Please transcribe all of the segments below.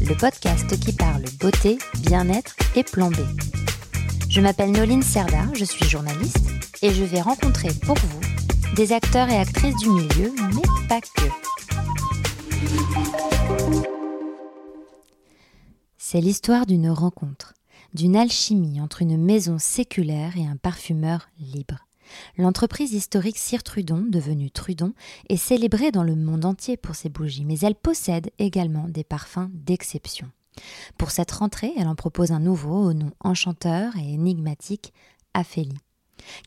le podcast qui parle beauté, bien-être et plan B. Je m'appelle Noline Serda, je suis journaliste et je vais rencontrer pour vous des acteurs et actrices du milieu, mais pas que. C'est l'histoire d'une rencontre, d'une alchimie entre une maison séculaire et un parfumeur libre. L'entreprise historique Cire Trudon, devenue Trudon, est célébrée dans le monde entier pour ses bougies, mais elle possède également des parfums d'exception. Pour cette rentrée, elle en propose un nouveau au nom enchanteur et énigmatique, Aphélie.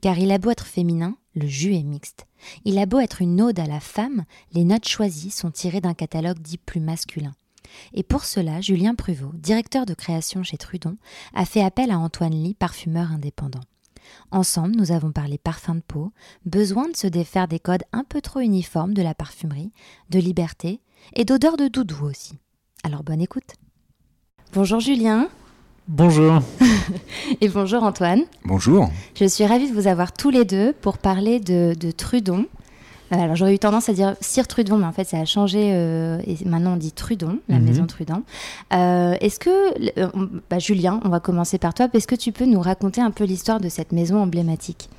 Car il a beau être féminin, le jus est mixte. Il a beau être une ode à la femme, les notes choisies sont tirées d'un catalogue dit plus masculin. Et pour cela, Julien Pruvot, directeur de création chez Trudon, a fait appel à Antoine Lee, parfumeur indépendant. Ensemble, nous avons parlé parfum de peau, besoin de se défaire des codes un peu trop uniformes de la parfumerie, de liberté et d'odeur de doudou aussi. Alors bonne écoute. Bonjour Julien. Bonjour. et bonjour Antoine. Bonjour. Je suis ravie de vous avoir tous les deux pour parler de, Trudon. Euh, alors j'aurais eu tendance à dire Cire Trudon, mais en fait ça a changé euh, et maintenant on dit Trudon, la mhm. maison Trudon. Euh, est-ce que, bah, Julien, on va commencer par toi, est-ce que tu peux nous raconter un peu l'histoire de cette maison emblématique?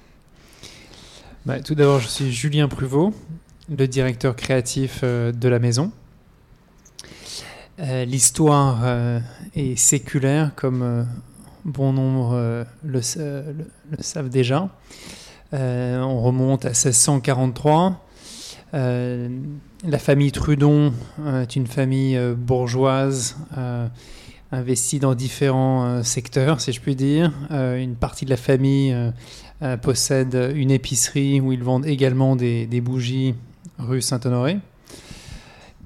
Bah, Tout d'abord, je suis Julien Pruvot, le directeur créatif de la maison. L'histoire est séculaire, comme bon nombre le, savent déjà. on remonte à 1643. La famille Trudon est une famille bourgeoise investie dans différents secteurs, si je puis dire. une partie de la famille possède une épicerie où ils vendent également des bougies rue Saint-Honoré.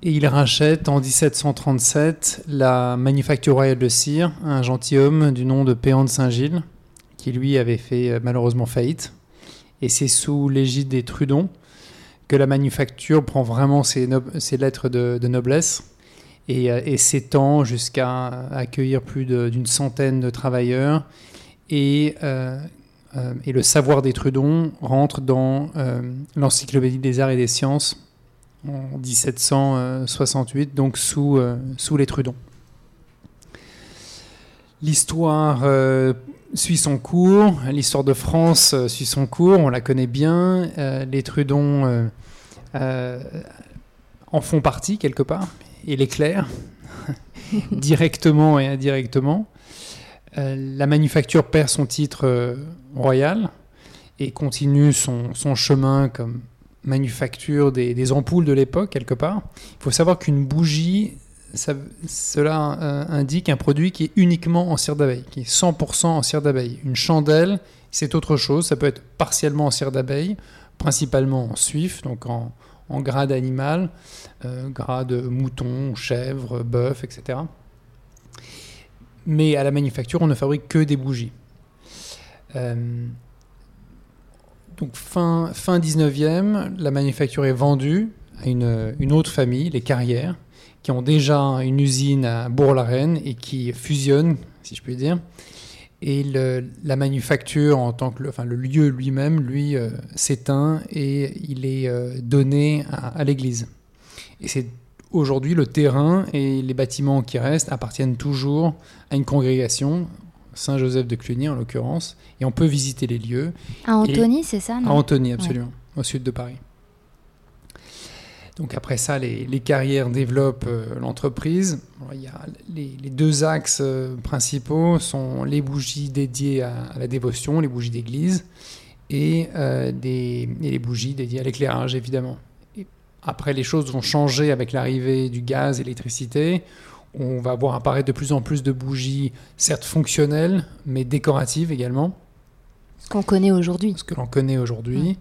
Et il rachète en 1737 la manufacture royale de cire, un gentilhomme du nom de Péan de Saint-Gilles, qui lui avait fait euh, malheureusement faillite. Et c'est sous l'égide des Trudon la manufacture prend vraiment ses, lettres de, noblesse et, euh, s'étend jusqu'à accueillir plus d'une centaine de travailleurs. Et, euh, et, le savoir des Trudon rentre dans l'encyclopédie des arts et des sciences en 1768, donc sous, euh, sous les Trudons. L'histoire euh, suit son cours, l'histoire de France euh, suit son cours, on la connaît bien, les Trudons en font partie quelque part, et l'éclairent, directement et indirectement. la manufacture perd son titre royal et continue son, son chemin comme manufacture des, ampoules de l'époque, quelque part. Il faut savoir qu'une bougie, cela euh, indique un produit qui est uniquement en cire d'abeille, qui est 100% en cire d'abeille. Une chandelle, c'est autre chose, ça peut être partiellement en cire d'abeille, principalement en suif, donc en, en gras d'animal, euh, gras de mouton, chèvre, bœuf, etc. Mais à la manufacture, on ne fabrique que des bougies. Euh, donc fin, fin 19e, la manufacture est vendue à une autre famille, les Carrières, qui ont déjà une usine à Bourg-la-Reine et qui fusionnent, si je puis dire. Et la manufacture, en tant que le, enfin, le lieu lui-même, lui, euh, s'éteint et il est euh, donné à, à l'église. Et c'est aujourd'hui le terrain et les bâtiments qui restent appartiennent toujours à une congrégation Saint-Joseph de Cluny en l'occurrence, et on peut visiter les lieux. À Antony, c'est ça À Antony, absolument, au sud de Paris. Donc après ça, les, carrières développent euh, l'entreprise. Il y a les, deux axes euh, principaux sont les bougies dédiées à, la dévotion, les bougies d'église, et, euh, des, et les bougies dédiées à l'éclairage, évidemment. après, les choses vont changer avec l'arrivée du gaz et l'électricité on va voir apparaître de plus en plus de bougies, certes fonctionnelles, mais décoratives également. Ce qu'on connaît aujourd'hui. Ce que l'on connaît aujourd'hui.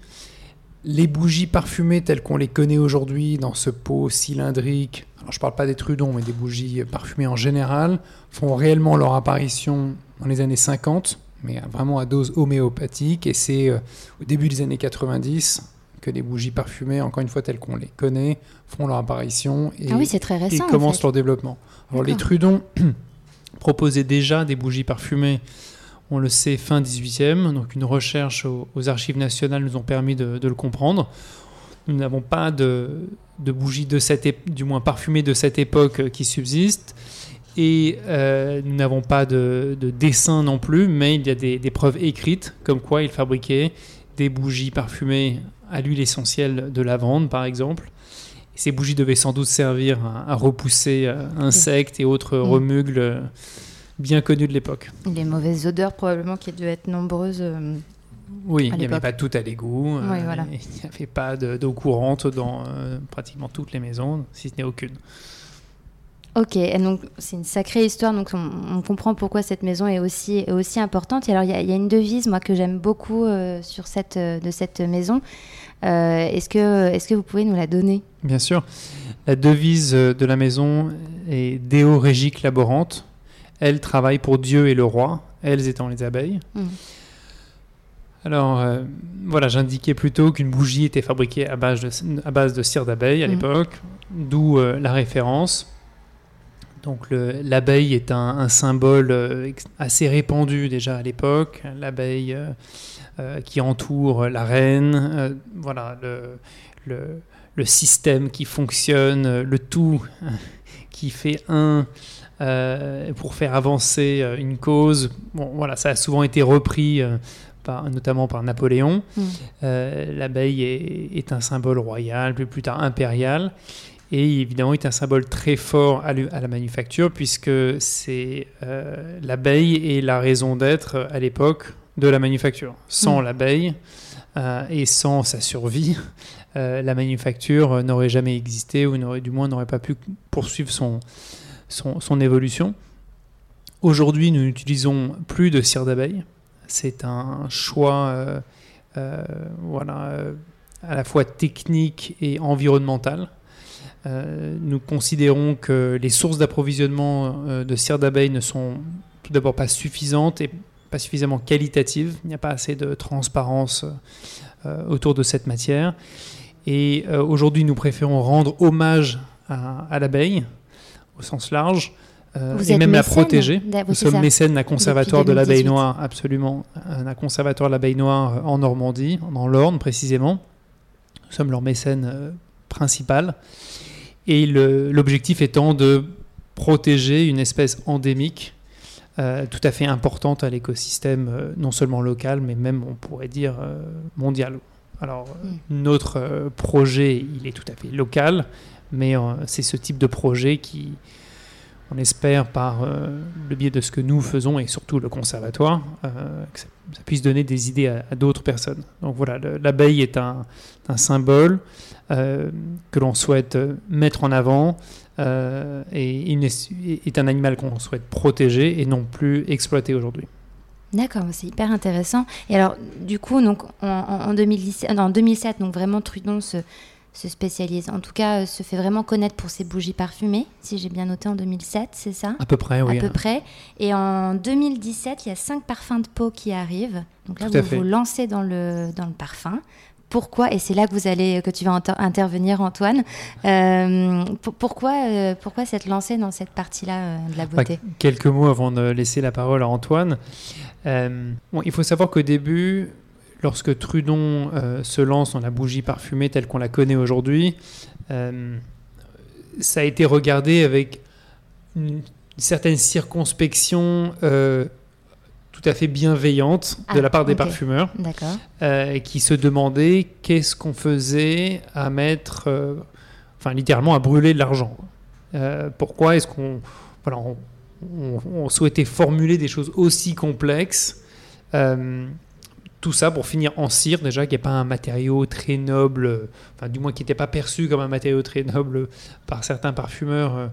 Les bougies parfumées telles qu'on les connaît aujourd'hui dans ce pot cylindrique, alors je ne parle pas des Trudons, mais des bougies parfumées en général, font réellement leur apparition dans les années 50, mais vraiment à dose homéopathique. Et c'est euh, au début des années 90 que les bougies parfumées, encore une fois telles qu'on les connaît, font leur apparition et, ah oui, c'est très récent, et commencent leur développement. Alors les Trudons proposaient déjà des bougies parfumées on le sait, fin 18e. Donc une recherche aux, archives nationales nous ont permis de, le comprendre. Nous n'avons pas de, bougies de cette du moins parfumées de cette époque qui subsistent. Et euh, nous n'avons pas de, dessin non plus, mais il y a des, preuves écrites comme quoi il fabriquait des bougies parfumées à l'huile essentielle de lavande, par exemple. ces bougies devaient sans doute servir à, repousser euh, insectes et autres mmh. remugles bien connu de l'époque. Les mauvaises odeurs probablement qui devaient être nombreuses. Euh, oui, il n'y avait pas tout à l'égout. Euh, il n'y avait pas d'eau courante dans euh, pratiquement toutes les maisons, si ce n'est aucune. Ok, et donc c'est une sacrée histoire, donc on, comprend pourquoi cette maison est aussi, aussi importante. Et alors il y, a une devise, moi, que j'aime beaucoup sur cette, de cette maison. est-ce, que, est-ce que vous pouvez nous la donner? Bien sûr. La devise de la maison est Deo Regic Laborante, elles travaillent pour Dieu et le roi, elles étant les abeilles. Mm. Alors, euh, voilà, j'indiquais plutôt qu'une bougie était fabriquée à base de, à base de cire d'abeille à mm. l'époque, d'où euh, la référence. Donc, l'abeille est un, symbole euh, assez répandu déjà à l'époque. L'abeille qui entoure la reine, voilà, le, le, le, système qui fonctionne, le tout qui fait un euh, pour faire avancer euh, une cause. Bon, voilà, ça a souvent été repris, euh, par, notamment par Napoléon. Mm. L'abeille est, un symbole royal, plus, plus tard impérial. Et évidemment, il est un symbole très fort à, la manufacture, puisque c'est l'abeille est la raison d'être à l'époque de la manufacture. Sans mm. l'abeille et sans sa survie, la manufacture n'aurait jamais existé, ou du moins n'aurait pas pu poursuivre son, son, évolution. Aujourd'hui, nous n'utilisons plus de cire d'abeille. C'est un choix euh, euh, voilà, euh, à la fois technique et environnemental. nous considérons que les sources d'approvisionnement de cire d'abeille ne sont tout d'abord pas suffisantes et pas suffisamment qualitatives. Il n'y a pas assez de transparence autour de cette matière. Et aujourd'hui, nous préférons rendre hommage à l'abeille au sens large. Euh, et même la protéger. Nous sommes mécènes d'un conservatoire de l'abeille noire, absolument, un conservatoire de l'abeille noire euh, en Normandie, dans l'Orne précisément. Nous sommes leur mécène euh, principal. Et l'objectif étant de protéger une espèce endémique tout à fait importante à l'écosystème, non seulement local, mais même, on pourrait dire, mondial. Alors, mm. notre projet, il est tout à fait local, mais euh, c'est ce type de projet qui, on espère par euh, le biais de ce que nous faisons et surtout le conservatoire, euh, que ça, puisse donner des idées à, d'autres personnes. Donc voilà, l'abeille est un, symbole que l'on souhaite mettre en avant et est un animal qu'on souhaite protéger et non plus exploiter aujourd'hui. D'accord, c'est hyper intéressant. Et alors, du coup, donc, en, en 2007, donc vraiment Trudon se, se spécialise, en tout cas euh, se fait vraiment connaître pour ses bougies parfumées, si j'ai bien noté en 2007, c'est ça? À peu près, oui. À peu près. Et en 2017, il y a cinq parfums de peau qui arrivent. Donc là, vous vous lancez dans le, dans le parfum. Pourquoi? Et c'est là que vous allez, que tu vas intervenir, Antoine. Euh, pourquoi, euh, pourquoi s'être lancé dans cette partie-là de la beauté? Quelques mots avant de laisser la parole à Antoine. bon, il faut savoir qu'au début, lorsque Trudon euh, se lance dans la bougie parfumée telle qu'on la connaît aujourd'hui, euh, ça a été regardé avec une, certaine circonspection euh, tout à fait bienveillante de ah, la part des parfumeurs, qui se demandaient qu'est-ce qu'on faisait à mettre, enfin littéralement à brûler de l'argent. pourquoi est-ce qu'on voilà, on, souhaitait formuler des choses aussi complexes tout ça pour finir en cire, déjà, qui n'est pas un matériau très noble, enfin, du moins qui n'était pas perçu comme un matériau très noble par certains parfumeurs euh,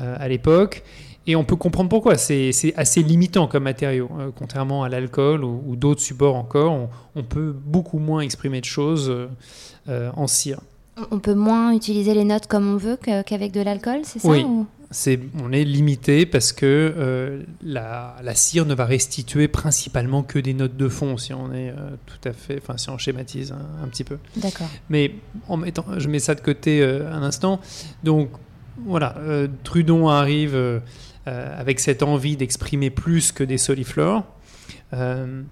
euh, à l'époque. et on peut comprendre pourquoi. C'est assez limitant comme matériau. Euh, contrairement à l'alcool ou, d'autres supports encore, on, peut beaucoup moins exprimer de choses euh, en cire. On peut moins utiliser les notes comme on veut qu'avec de l'alcool, c'est ça Oui. On est limité parce que la, cire ne va restituer principalement que des notes de fond, si on est tout à fait, enfin si on schématise un, un petit peu. D'accord. Mais en mettant, je mets ça de côté un instant. Donc voilà, Trudon arrive euh, avec cette envie d'exprimer plus que des soliflores. Euh,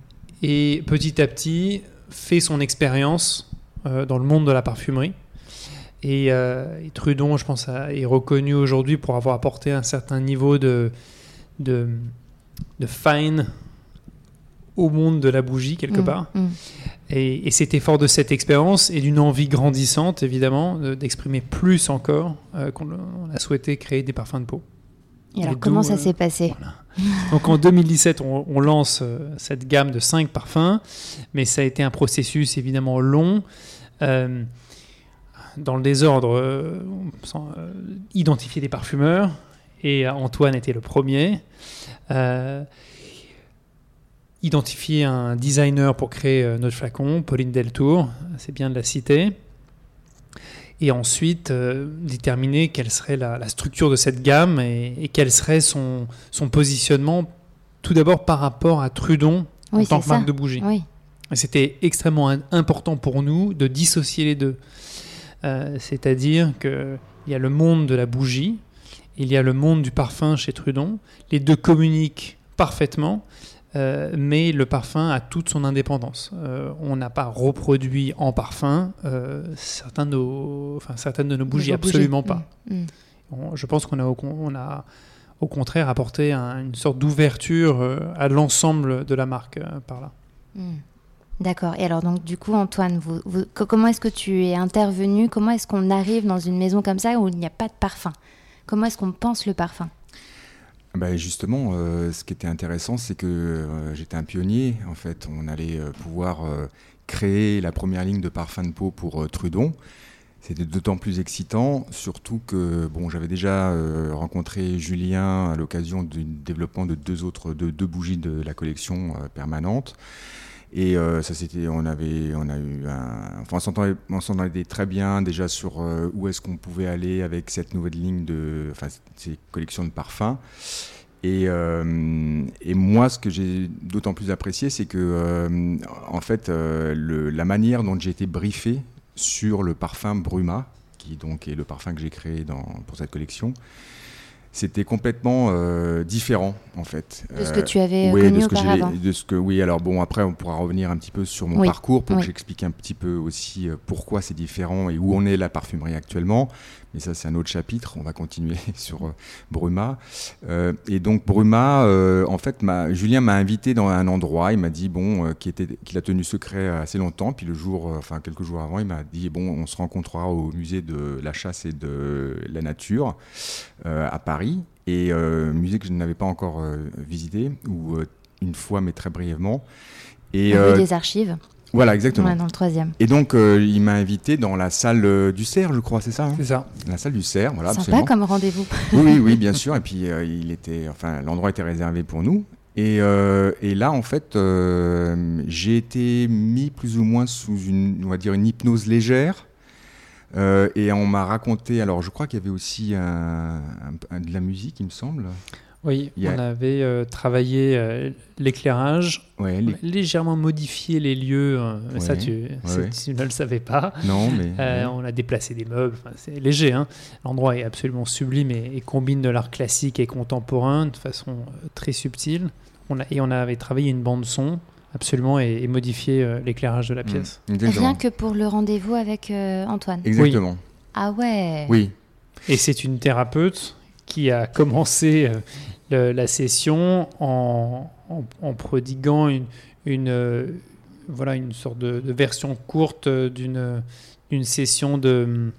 et petit à petit, fait son expérience euh, dans le monde de la parfumerie. Et, Trudon, je pense, est reconnu aujourd'hui pour avoir apporté un certain niveau de, de, fine au monde de la bougie, quelque mmh, part. Mmh. Et, c'était fort de cette expérience et d'une envie grandissante, évidemment, d'exprimer plus encore qu'on a souhaité créer des parfums de peau. Et alors, comment ça s'est passé? Donc en 2017, on, lance euh, cette gamme de 5 parfums, mais ça a été un processus évidemment long. Euh, dans le désordre, euh, identifier des parfumeurs, et Antoine était le premier. identifier un designer pour créer notre flacon, Pauline Deltour, c'est bien de la citer et ensuite euh, déterminer quelle serait la, structure de cette gamme et, quel serait son, son positionnement, tout d'abord par rapport à Trudon en tant que marque de bougie. C'était extrêmement important pour nous de dissocier les deux. Euh, c'est-à-dire qu'il y a le monde de la bougie, il y a le monde du parfum chez Trudon. Les deux communiquent parfaitement, euh, mais le parfum a toute son indépendance. Euh, on n'a pas reproduit en parfum euh, certains de nos, enfin, certaines de nos bougies, absolument pas. Mm. Mm. je pense qu'on a, on a au contraire apporté une sorte d'ouverture à l'ensemble de la marque par là. Mm. D'accord. Et alors, donc, du coup, Antoine, comment est-ce que tu es intervenu? Comment est-ce qu'on arrive dans une maison comme ça où il n'y a pas de parfum? Comment est-ce qu'on pense le parfum? Bah, justement, euh, ce qui était intéressant, c'est que euh, j'étais un pionnier. En fait, on allait euh, pouvoir créer la première ligne de parfum de peau pour Trudon. C'était d'autant plus excitant, surtout que bon, j'avais déjà rencontré Julien à l'occasion du développement de deux autres de deux bougies de la collection permanente. Et euh, ça, c'était, on avait, on a eu, un, enfin, on s'entendait très bien déjà sur euh, où est-ce qu'on pouvait aller avec cette nouvelle ligne de, enfin, ces collections de parfums. Et, euh, et moi, ce que j'ai d'autant plus apprécié, c'est que, en fait, la manière dont j'ai été briefé sur le parfum Bruma, qui donc est le parfum que j'ai créé dans, pour cette collection, c'était complètement euh, différent en fait. De ce que tu avais oui, connu de ce auparavant. de ce que oui, alors bon après on pourra revenir un petit peu sur mon parcours pour que j'explique un petit peu aussi euh, pourquoi c'est différent et où on est la parfumerie actuellement. Mais ça c'est un autre chapitre. On va continuer sur euh, Bruma. et donc Bruma, en fait, Julien m'a invité dans un endroit. Il m'a dit bon, qui était qu'il a tenu secret assez longtemps. Puis le jour, enfin quelques jours avant, il m'a dit bon, on se rencontrera au musée de la chasse et de la nature à Paris et euh, musée que je n'avais pas encore euh, visité, ou euh, une fois, mais très brièvement. Et, rue des archives. Voilà, exactement. dans le troisième. Et donc, il m'a invité dans la salle du Cerf, je crois, c'est ça hein C'est ça. La salle du Cerf, voilà. Sympa comme rendez-vous. oui, oui, bien sûr. Et puis, il était, enfin, l'endroit était réservé pour nous. Et, et là, en fait, j'ai été mis plus ou moins sous une, on va dire, une hypnose légère. Euh, et on m'a raconté, alors je crois qu'il y avait aussi de la musique, il me semble. Oui, on avait euh, travaillé euh, l'éclairage, légèrement modifié les lieux. Hein. Ça, tu, ne le savais pas. Non, mais. On a déplacé des meubles, c'est léger. Hein. L'endroit est absolument sublime et, combine de l'art classique et contemporain de façon très subtile. On a, et on avait travaillé une bande-son absolument et, modifier euh, l'éclairage de la mmh. pièce. Rien que pour le rendez-vous avec euh, Antoine. Exactement. Ah ouais. Oui. Et c'est une thérapeute qui a commencé euh, la session en, en, prodiguant une, une voilà, une sorte de, version courte d'une une session de hum,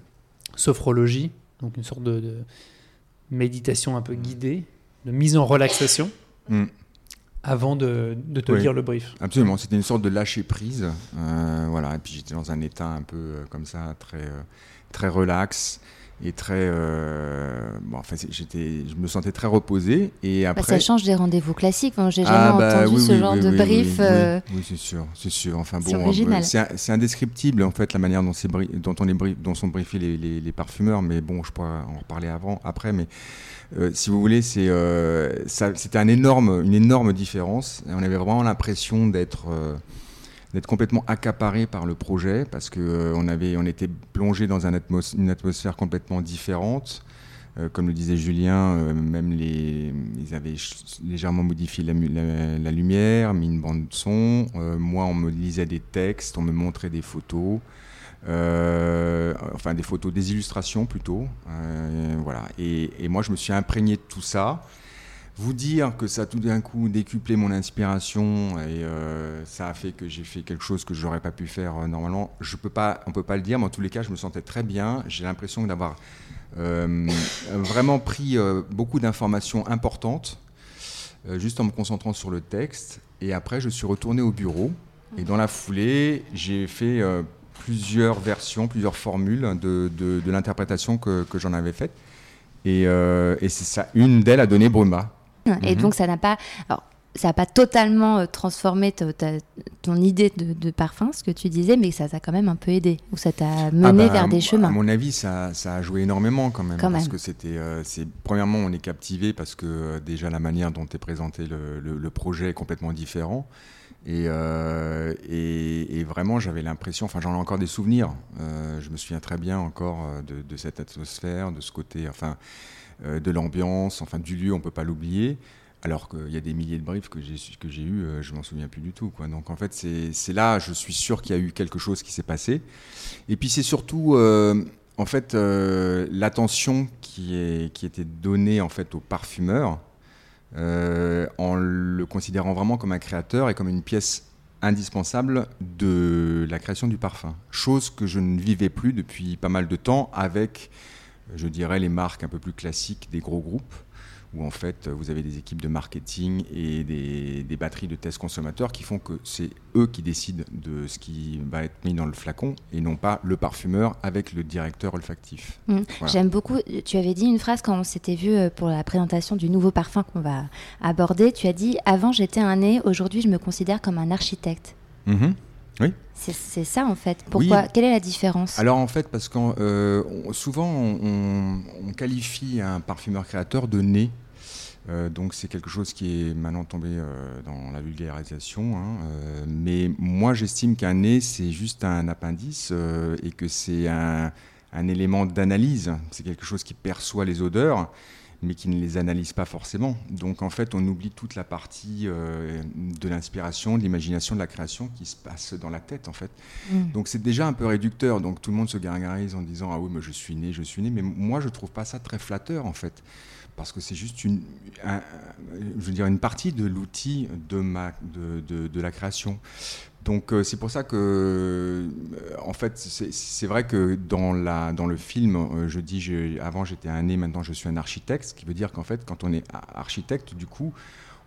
sophrologie, donc une sorte de, méditation un peu guidée, de mise en relaxation. Mmh avant de, te lire le brief. Absolument, c'était une sorte de lâcher prise. Euh, voilà, et puis j'étais dans un état un peu euh, comme ça, très, euh, très relax. Et très. Euh, bon, enfin, j'étais, je me sentais très reposé. Et bah, après. ça change des rendez-vous classiques. J'ai jamais ah, bah entendu ce genre de brief. Euh, oui, c'est sûr, c'est sûr. Enfin bon, c'est indescriptible en fait la manière dont, dont on est dont sont briefés les, les, les, parfumeurs. Mais bon, je pourrais en reparler avant, après. Mais euh, si vous voulez, c'est, c'était un énorme, une énorme différence. Et on avait vraiment l'impression d'être d'être complètement accaparé par le projet parce que euh, on était plongé dans un une atmosphère complètement différente. Euh, comme le disait Julien, euh, même les, ils avaient légèrement modifié la, lumière, mis une bande son. moi, on me lisait des textes, on me montrait des photos. enfin des photos, des illustrations plutôt. voilà. Et, moi, je me suis imprégné de tout ça vous dire que ça a tout d'un coup décuplé mon inspiration et euh, ça a fait que j'ai fait quelque chose que je n'aurais pas pu faire euh, normalement, je peux pas, on peut pas le dire, mais en tous les cas, je me sentais très bien. J'ai l'impression d'avoir euh, vraiment pris beaucoup d'informations importantes juste en me concentrant sur le texte. Et après, je suis retourné au bureau et dans la foulée, j'ai fait plusieurs versions, plusieurs formules de, l'interprétation que, j'en avais faite. Et, et c'est ça, une d'elles a donné Bruma. Et mhm. donc, ça n'a pas. Alors, ça n'a pas totalement euh, transformé ton idée de, parfum, ce que tu disais, mais ça t'a quand même un peu aidé, ou ça t'a ah mené bah, vers des chemins. À mon avis, ça, ça, a joué énormément quand même. parce que c'était, euh, premièrement, on est captivé parce que euh, déjà la manière dont est présenté le, le, projet est complètement différent. Et, et, vraiment, j'avais l'impression, enfin j'en ai encore des souvenirs, je me souviens très bien encore de, de cette atmosphère, de ce côté, enfin euh, de l'ambiance, enfin du lieu, on ne peut pas l'oublier. Alors qu'il y a des milliers de briefs que j'ai que j'ai eu, euh, je m'en souviens plus du tout. Donc en fait, c'est là, je suis sûr qu'il y a eu quelque chose qui s'est passé. Et puis c'est surtout, euh, en fait, l'attention qui, qui était donnée en fait au parfumeur, en le considérant vraiment comme un créateur et comme une pièce indispensable de la création du parfum. Chose que je ne vivais plus depuis pas mal de temps avec je dirais, les marques un peu plus classiques des gros groupes, où en fait vous avez des équipes de marketing et des, batteries de tests consommateurs qui font que c'est eux qui décident de ce qui va être mis dans le flacon et non pas le parfumeur avec le directeur olfactif. Mmh. J'aime beaucoup, tu avais dit une phrase quand on s'était vu euh, pour la présentation du nouveau parfum qu'on va aborder, tu as dit avant j'étais un nez, aujourd'hui je me considère comme un architecte. Mmh. Oui. C'est ça en fait. Pourquoi Quelle est la différence? Alors en fait, parce que euh, souvent on, qualifie un parfumeur créateur de nez. Euh, donc c'est quelque chose qui est maintenant tombé euh, dans la vulgarisation. Hein, mais moi j'estime qu'un nez c'est juste un appendice et que c'est un, un élément d'analyse. C'est quelque chose qui perçoit les odeurs mais qui ne les analyse pas forcément. Donc en fait, on oublie toute la partie euh, de l'inspiration, de l'imagination, de la création qui se passe dans la tête en fait. Mm. Donc c'est déjà un peu réducteur. Donc tout le monde se gargarise en disant ah oui, mais je suis né, je suis né. Mais moi, je trouve pas ça très flatteur en fait, parce que c'est juste une, je veux dire une partie de l'outil de de, de, de la création. Donc euh, c'est pour ça que, euh, en fait, c'est vrai que dans, la, dans le film, euh, je dis, avant j'étais un nez, maintenant je suis un architecte, ce qui veut dire qu'en fait, quand on est architecte, du coup,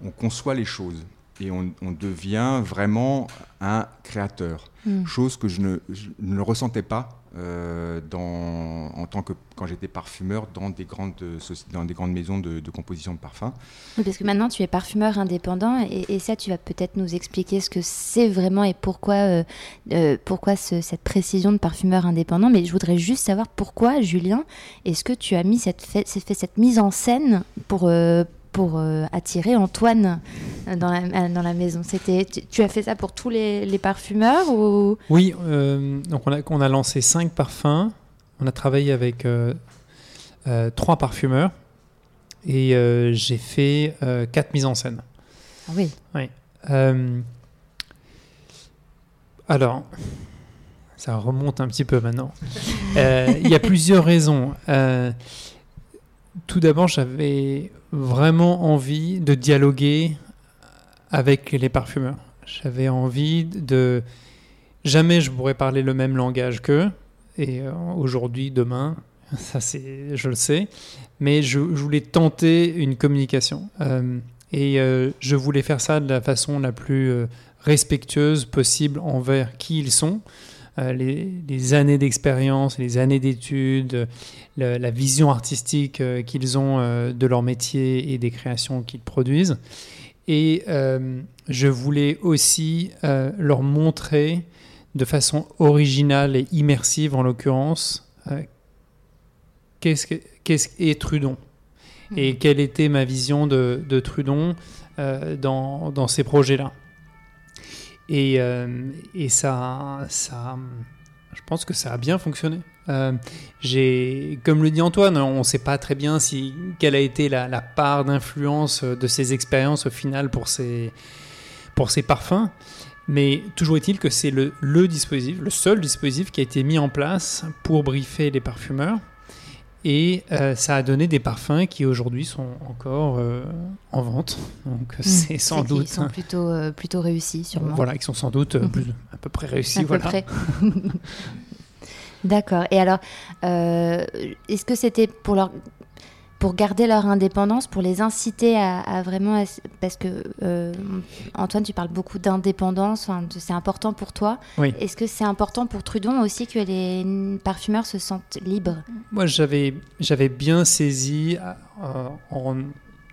on conçoit les choses et on, devient vraiment un créateur. Hmm. Chose que je ne, ne, ressentais pas euh, dans, en tant que quand j'étais parfumeur dans des grandes, dans des grandes maisons de, composition de parfums. Oui, parce que maintenant tu es parfumeur indépendant et, ça tu vas peut-être nous expliquer ce que c'est vraiment et pourquoi, euh, euh, pourquoi cette précision de parfumeur indépendant. Mais je voudrais juste savoir pourquoi, Julien, est-ce que tu as mis cette, fait, fait cette mise en scène pour pour euh, attirer Antoine euh, dans la, euh, dans la maison. C'était, tu, as fait ça pour tous les, les parfumeurs ou? Oui, donc on a, on a lancé cinq parfums. On a travaillé avec trois parfumeurs et j'ai fait quatre mises en scène. Ah oui. Oui. alors, ça remonte un petit peu maintenant. Il y a plusieurs raisons. tout d'abord, j'avais vraiment envie de dialoguer avec les parfumeurs. J'avais envie de... Jamais je pourrais parler le même langage qu'eux. Et euh, aujourd'hui, demain, ça c'est, je le sais. Mais je, voulais tenter une communication. Euh, et euh, je voulais faire ça de la façon la plus respectueuse possible envers qui ils sont, les, années d'expérience, les années d'études, la, vision artistique qu'ils ont de leur métier et des créations qu'ils produisent. Et je voulais aussi leur montrer de façon originale et immersive, en l'occurrence, qu'est-ce qu'est Trudon et hmm. quelle était ma vision de, Trudon euh, dans, dans, ces projets-là. Et, euh, ça, je pense que ça a bien fonctionné. Euh, comme le dit Antoine, on ne sait pas très bien si quelle a été la, la part d'influence de ces expériences au final pour ces, pour ces parfums. Mais toujours est-il que c'est le, le dispositif, le seul dispositif qui a été mis en place pour briefer les parfumeurs et euh, ça a donné des parfums qui aujourd'hui sont encore euh, en vente. Donc mmh, c'est sans doute. Qui sont plutôt, euh, plutôt réussis, sûrement. Voilà, qui sont sans doute mmh. à peu près réussis. À voilà. D'accord. Et alors, est-ce que c'était pour leur pour garder leur indépendance, pour les inciter à, vraiment... parce que, euh, Antoine, tu parles beaucoup d'indépendance, c'est important pour toi. Est-ce que c'est important pour Trudon aussi que les parfumeurs se sentent libres? Moi, j'avais bien saisi euh, en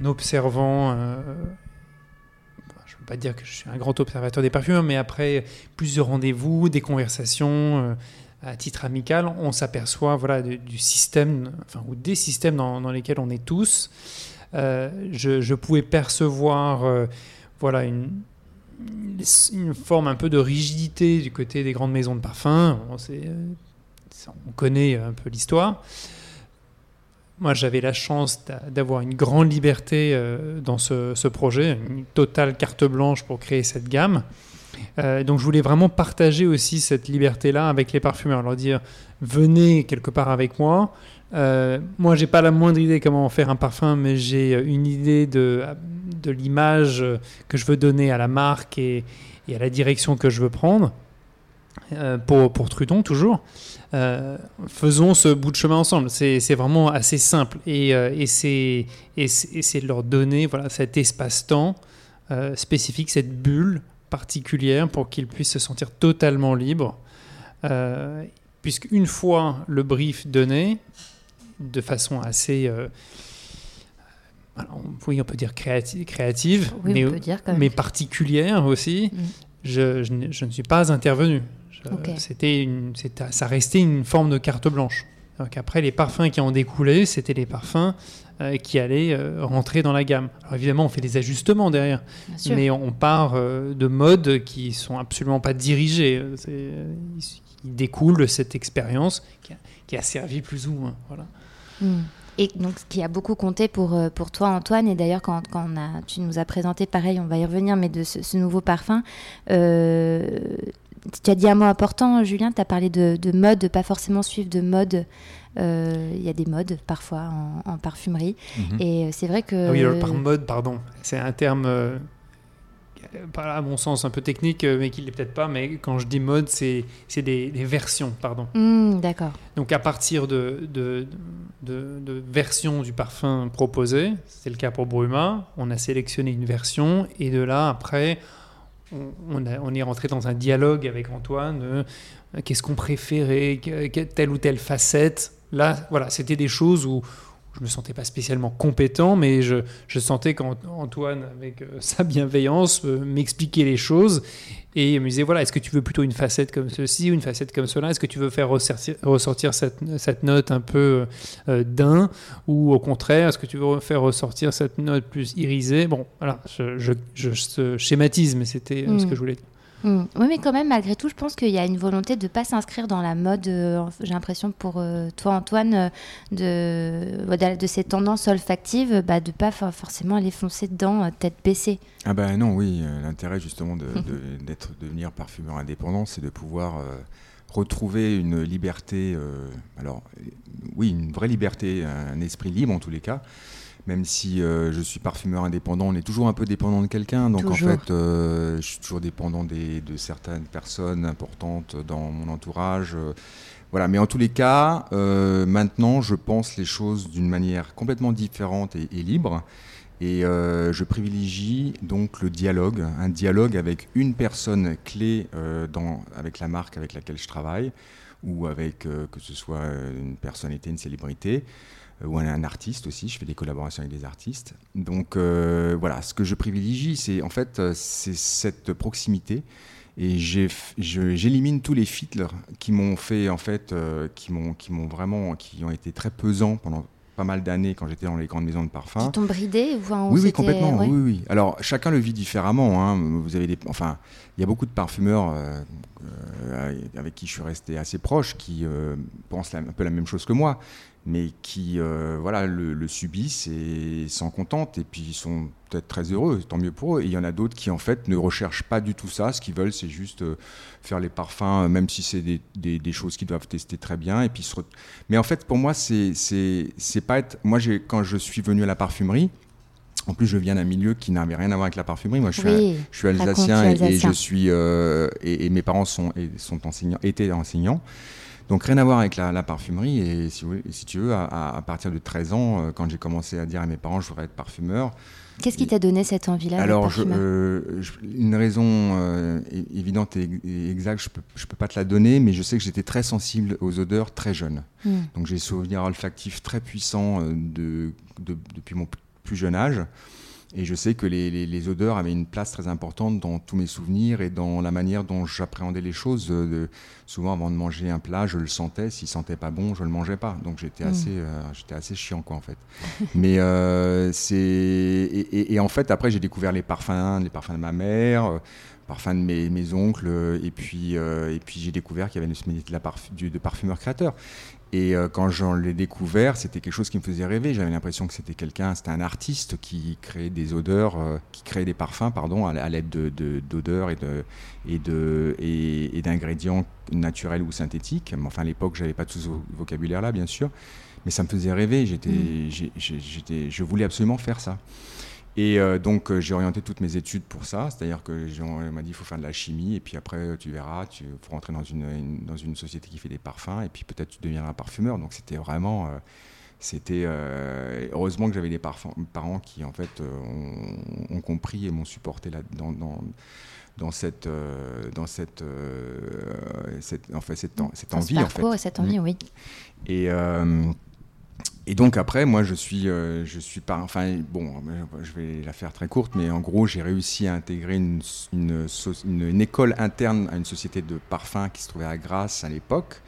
observant... Euh, je ne veux pas dire que je suis un grand observateur des parfumeurs, mais après plusieurs rendez-vous, des conversations à titre amical, on s'aperçoit voilà, du système, enfin, ou des systèmes dans, lesquels on est tous. Euh, je, pouvais percevoir euh, voilà, une, forme un peu de rigidité du côté des grandes maisons de parfums. On, euh, on connaît un peu l'histoire. Moi, j'avais la chance d'avoir une grande liberté dans ce, projet, une totale carte blanche pour créer cette gamme. Euh, donc je voulais vraiment partager aussi cette liberté-là avec les parfumeurs, leur dire venez quelque part avec moi. Euh, moi, j'ai pas la moindre idée comment faire un parfum, mais j'ai une idée de, de l'image que je veux donner à la marque et, à la direction que je veux prendre. Euh, pour, pour Trudon, toujours. Euh, faisons ce bout de chemin ensemble. C'est vraiment assez simple. Et, et c'est de leur donner voilà, cet espace-temps spécifique, cette bulle particulière pour qu'ils puissent se sentir totalement libres. Euh, Puisqu'une fois le brief donné, de façon assez, euh, oui, on peut dire créative, créative mais, mais, particulière aussi, mm. je, je, ne suis pas intervenu. C'était ça restait une forme de carte blanche. Donc après, les parfums qui en découlaient, c'était les parfums euh, qui allaient euh, rentrer dans la gamme. Alors évidemment, on fait des ajustements derrière, mais on part euh, de modes qui sont absolument pas dirigés. Ils découlent de cette expérience qui a, servi plus ou moins. Voilà. Hmm. Et donc, ce qui a beaucoup compté pour, pour toi, Antoine, et d'ailleurs, quand, quand on a, tu nous as présenté, pareil, on va y revenir, mais de ce, nouveau parfum, tu as dit un mot important, Julien, tu as parlé de, de, mode, pas forcément suivre de mode. Euh, il y a des modes parfois en, parfumerie. Mhm. Et euh, c'est vrai que. Ah oui, par mode, pardon. C'est un terme, euh, à mon sens, un peu technique, mais qui ne l'est peut-être pas. Mais quand je dis mode, c'est des, des, versions, pardon. Hmm, d'accord. Donc à partir de, de, de, versions du parfum proposé, c'est le cas pour Bruma, on a sélectionné une version et de là, après on, est rentré dans un dialogue avec Antoine. Euh, qu'est-ce qu'on préférait, telle ou telle facette. Là, voilà, c'était des choses où, je me sentais pas spécialement compétent, mais je, sentais qu'Antoine, avec euh, sa bienveillance, euh, m'expliquait les choses et me disait voilà, est-ce que tu veux plutôt une facette comme ceci ou une facette comme cela? Est-ce que tu veux faire ressortir, cette, note un peu euh, d'un ou au contraire, est-ce que tu veux faire ressortir cette note plus irisée? Bon, voilà, je, je, schématise, mais c'était ce que hmm. je voulais dire. Hmm. Oui, mais quand même, malgré tout, je pense qu'il y a une volonté de ne pas s'inscrire dans la mode, euh, j'ai l'impression pour euh, toi, Antoine, euh, de, de, ces tendances olfactives, bah, de ne pas forcément aller foncer dedans, tête baissée. Ah ben non, oui, l'intérêt justement de, d'être, de devenir parfumeur indépendant, c'est de pouvoir retrouver une liberté, alors oui, une vraie liberté, un esprit libre en tous les cas, même si euh, je suis parfumeur indépendant, on est toujours un peu dépendant de quelqu'un. Donc en fait, euh, je suis toujours dépendant de certaines personnes importantes dans mon entourage. Voilà, mais en tous les cas, euh, maintenant, je pense les choses d'une manière complètement différente et, libre. Et euh, je privilégie donc le dialogue, un dialogue avec une personne clé dans, avec la marque avec laquelle je travaille, ou avec que ce soit une personnalité, une célébrité, ou un, artiste aussi. Je fais des collaborations avec des artistes. Donc voilà, ce que je privilégie, c'est en fait c'est cette proximité et j'élimine tous les fitlers qui m'ont fait en fait euh, qui m'ont qui m'ont vraiment qui ont été très pesants pendant pas mal d'années quand j'étais dans les grandes maisons de parfum. Qui t'ont bridé Oui, oui, complètement. Oui, oui. Alors chacun le vit différemment. Hein. Vous avez des, enfin, il y a beaucoup de parfumeurs euh, euh, avec qui je suis resté assez proche qui pensent un peu la même chose que moi mais qui euh, voilà, le, subissent et s'en contentent, et puis ils sont peut-être très heureux, tant mieux pour eux. Et il y en a d'autres qui en fait ne recherchent pas du tout ça, ce qu'ils veulent c'est juste euh, faire les parfums, même si c'est des, des, choses qu'ils doivent tester très bien. Et puis Mais en fait pour moi c'est pas être... Moi quand je suis venu à la parfumerie, en plus, je viens d'un milieu qui n'avait rien à voir avec la parfumerie. Moi, je suis, je suis alsacien, et, je suis euh, et, mes parents sont, sont enseignants, étaient enseignants. Donc rien à voir avec la, parfumerie. Et si, si, tu veux, à, partir de 13 ans, euh, quand j'ai commencé à dire à mes parents je voudrais être parfumeur. Qu'est-ce qui t'a donné cette envie-là Alors, euh, une raison euh, évidente et, exacte, je ne peux, je peux, pas te la donner, mais je sais que j'étais très sensible aux odeurs très jeune. Hmm. Donc j'ai des souvenirs olfactifs très puissants de, depuis mon plus jeune âge. Et je sais que les, odeurs avaient une place très importante dans tous mes souvenirs et dans la manière dont j'appréhendais les choses. Euh, souvent, avant de manger un plat, je le sentais. S'il sentait pas bon, je le mangeais pas. Donc j'étais mm. assez, euh, j'étais assez chiant, quoi, en fait. Mais euh, c'est et, en fait, après, j'ai découvert les parfums, les parfums de ma mère parfums de mes, mes, oncles, et puis, et puis j'ai découvert qu'il y avait une spécialité de, de parfumeur créateur. Et euh, quand j'en l'ai découvert, c'était quelque chose qui me faisait rêver. J'avais l'impression que c'était quelqu'un, c'était un artiste qui créait des odeurs, euh, qui créait des parfums, pardon, à, l'aide d'odeurs de, et de et d'ingrédients naturels ou synthétiques. Enfin, à l'époque, j'avais pas tout ce vocabulaire-là, bien sûr, mais ça me faisait rêver. J'étais, mmh. je voulais absolument faire ça. Et euh, donc euh, j'ai orienté toutes mes études pour ça, c'est-à-dire que m'a dit il faut faire de la chimie et puis après tu verras, tu faut rentrer dans une, dans une société qui fait des parfums et puis peut-être tu deviendras parfumeur. Donc c'était vraiment, euh, c'était heureusement que j'avais des parents qui en fait ont, compris et m'ont supporté là dans, dans, dans cette dans cette, cette en fait cette, cette envie en fait. cette envie oui. Et et donc après, moi, je suis, euh, je suis pas, enfin, bon, je vais la faire très courte, mais en gros, j'ai réussi à intégrer une, une, une, école interne à une société de parfums qui se trouvait à Grasse à l'époque,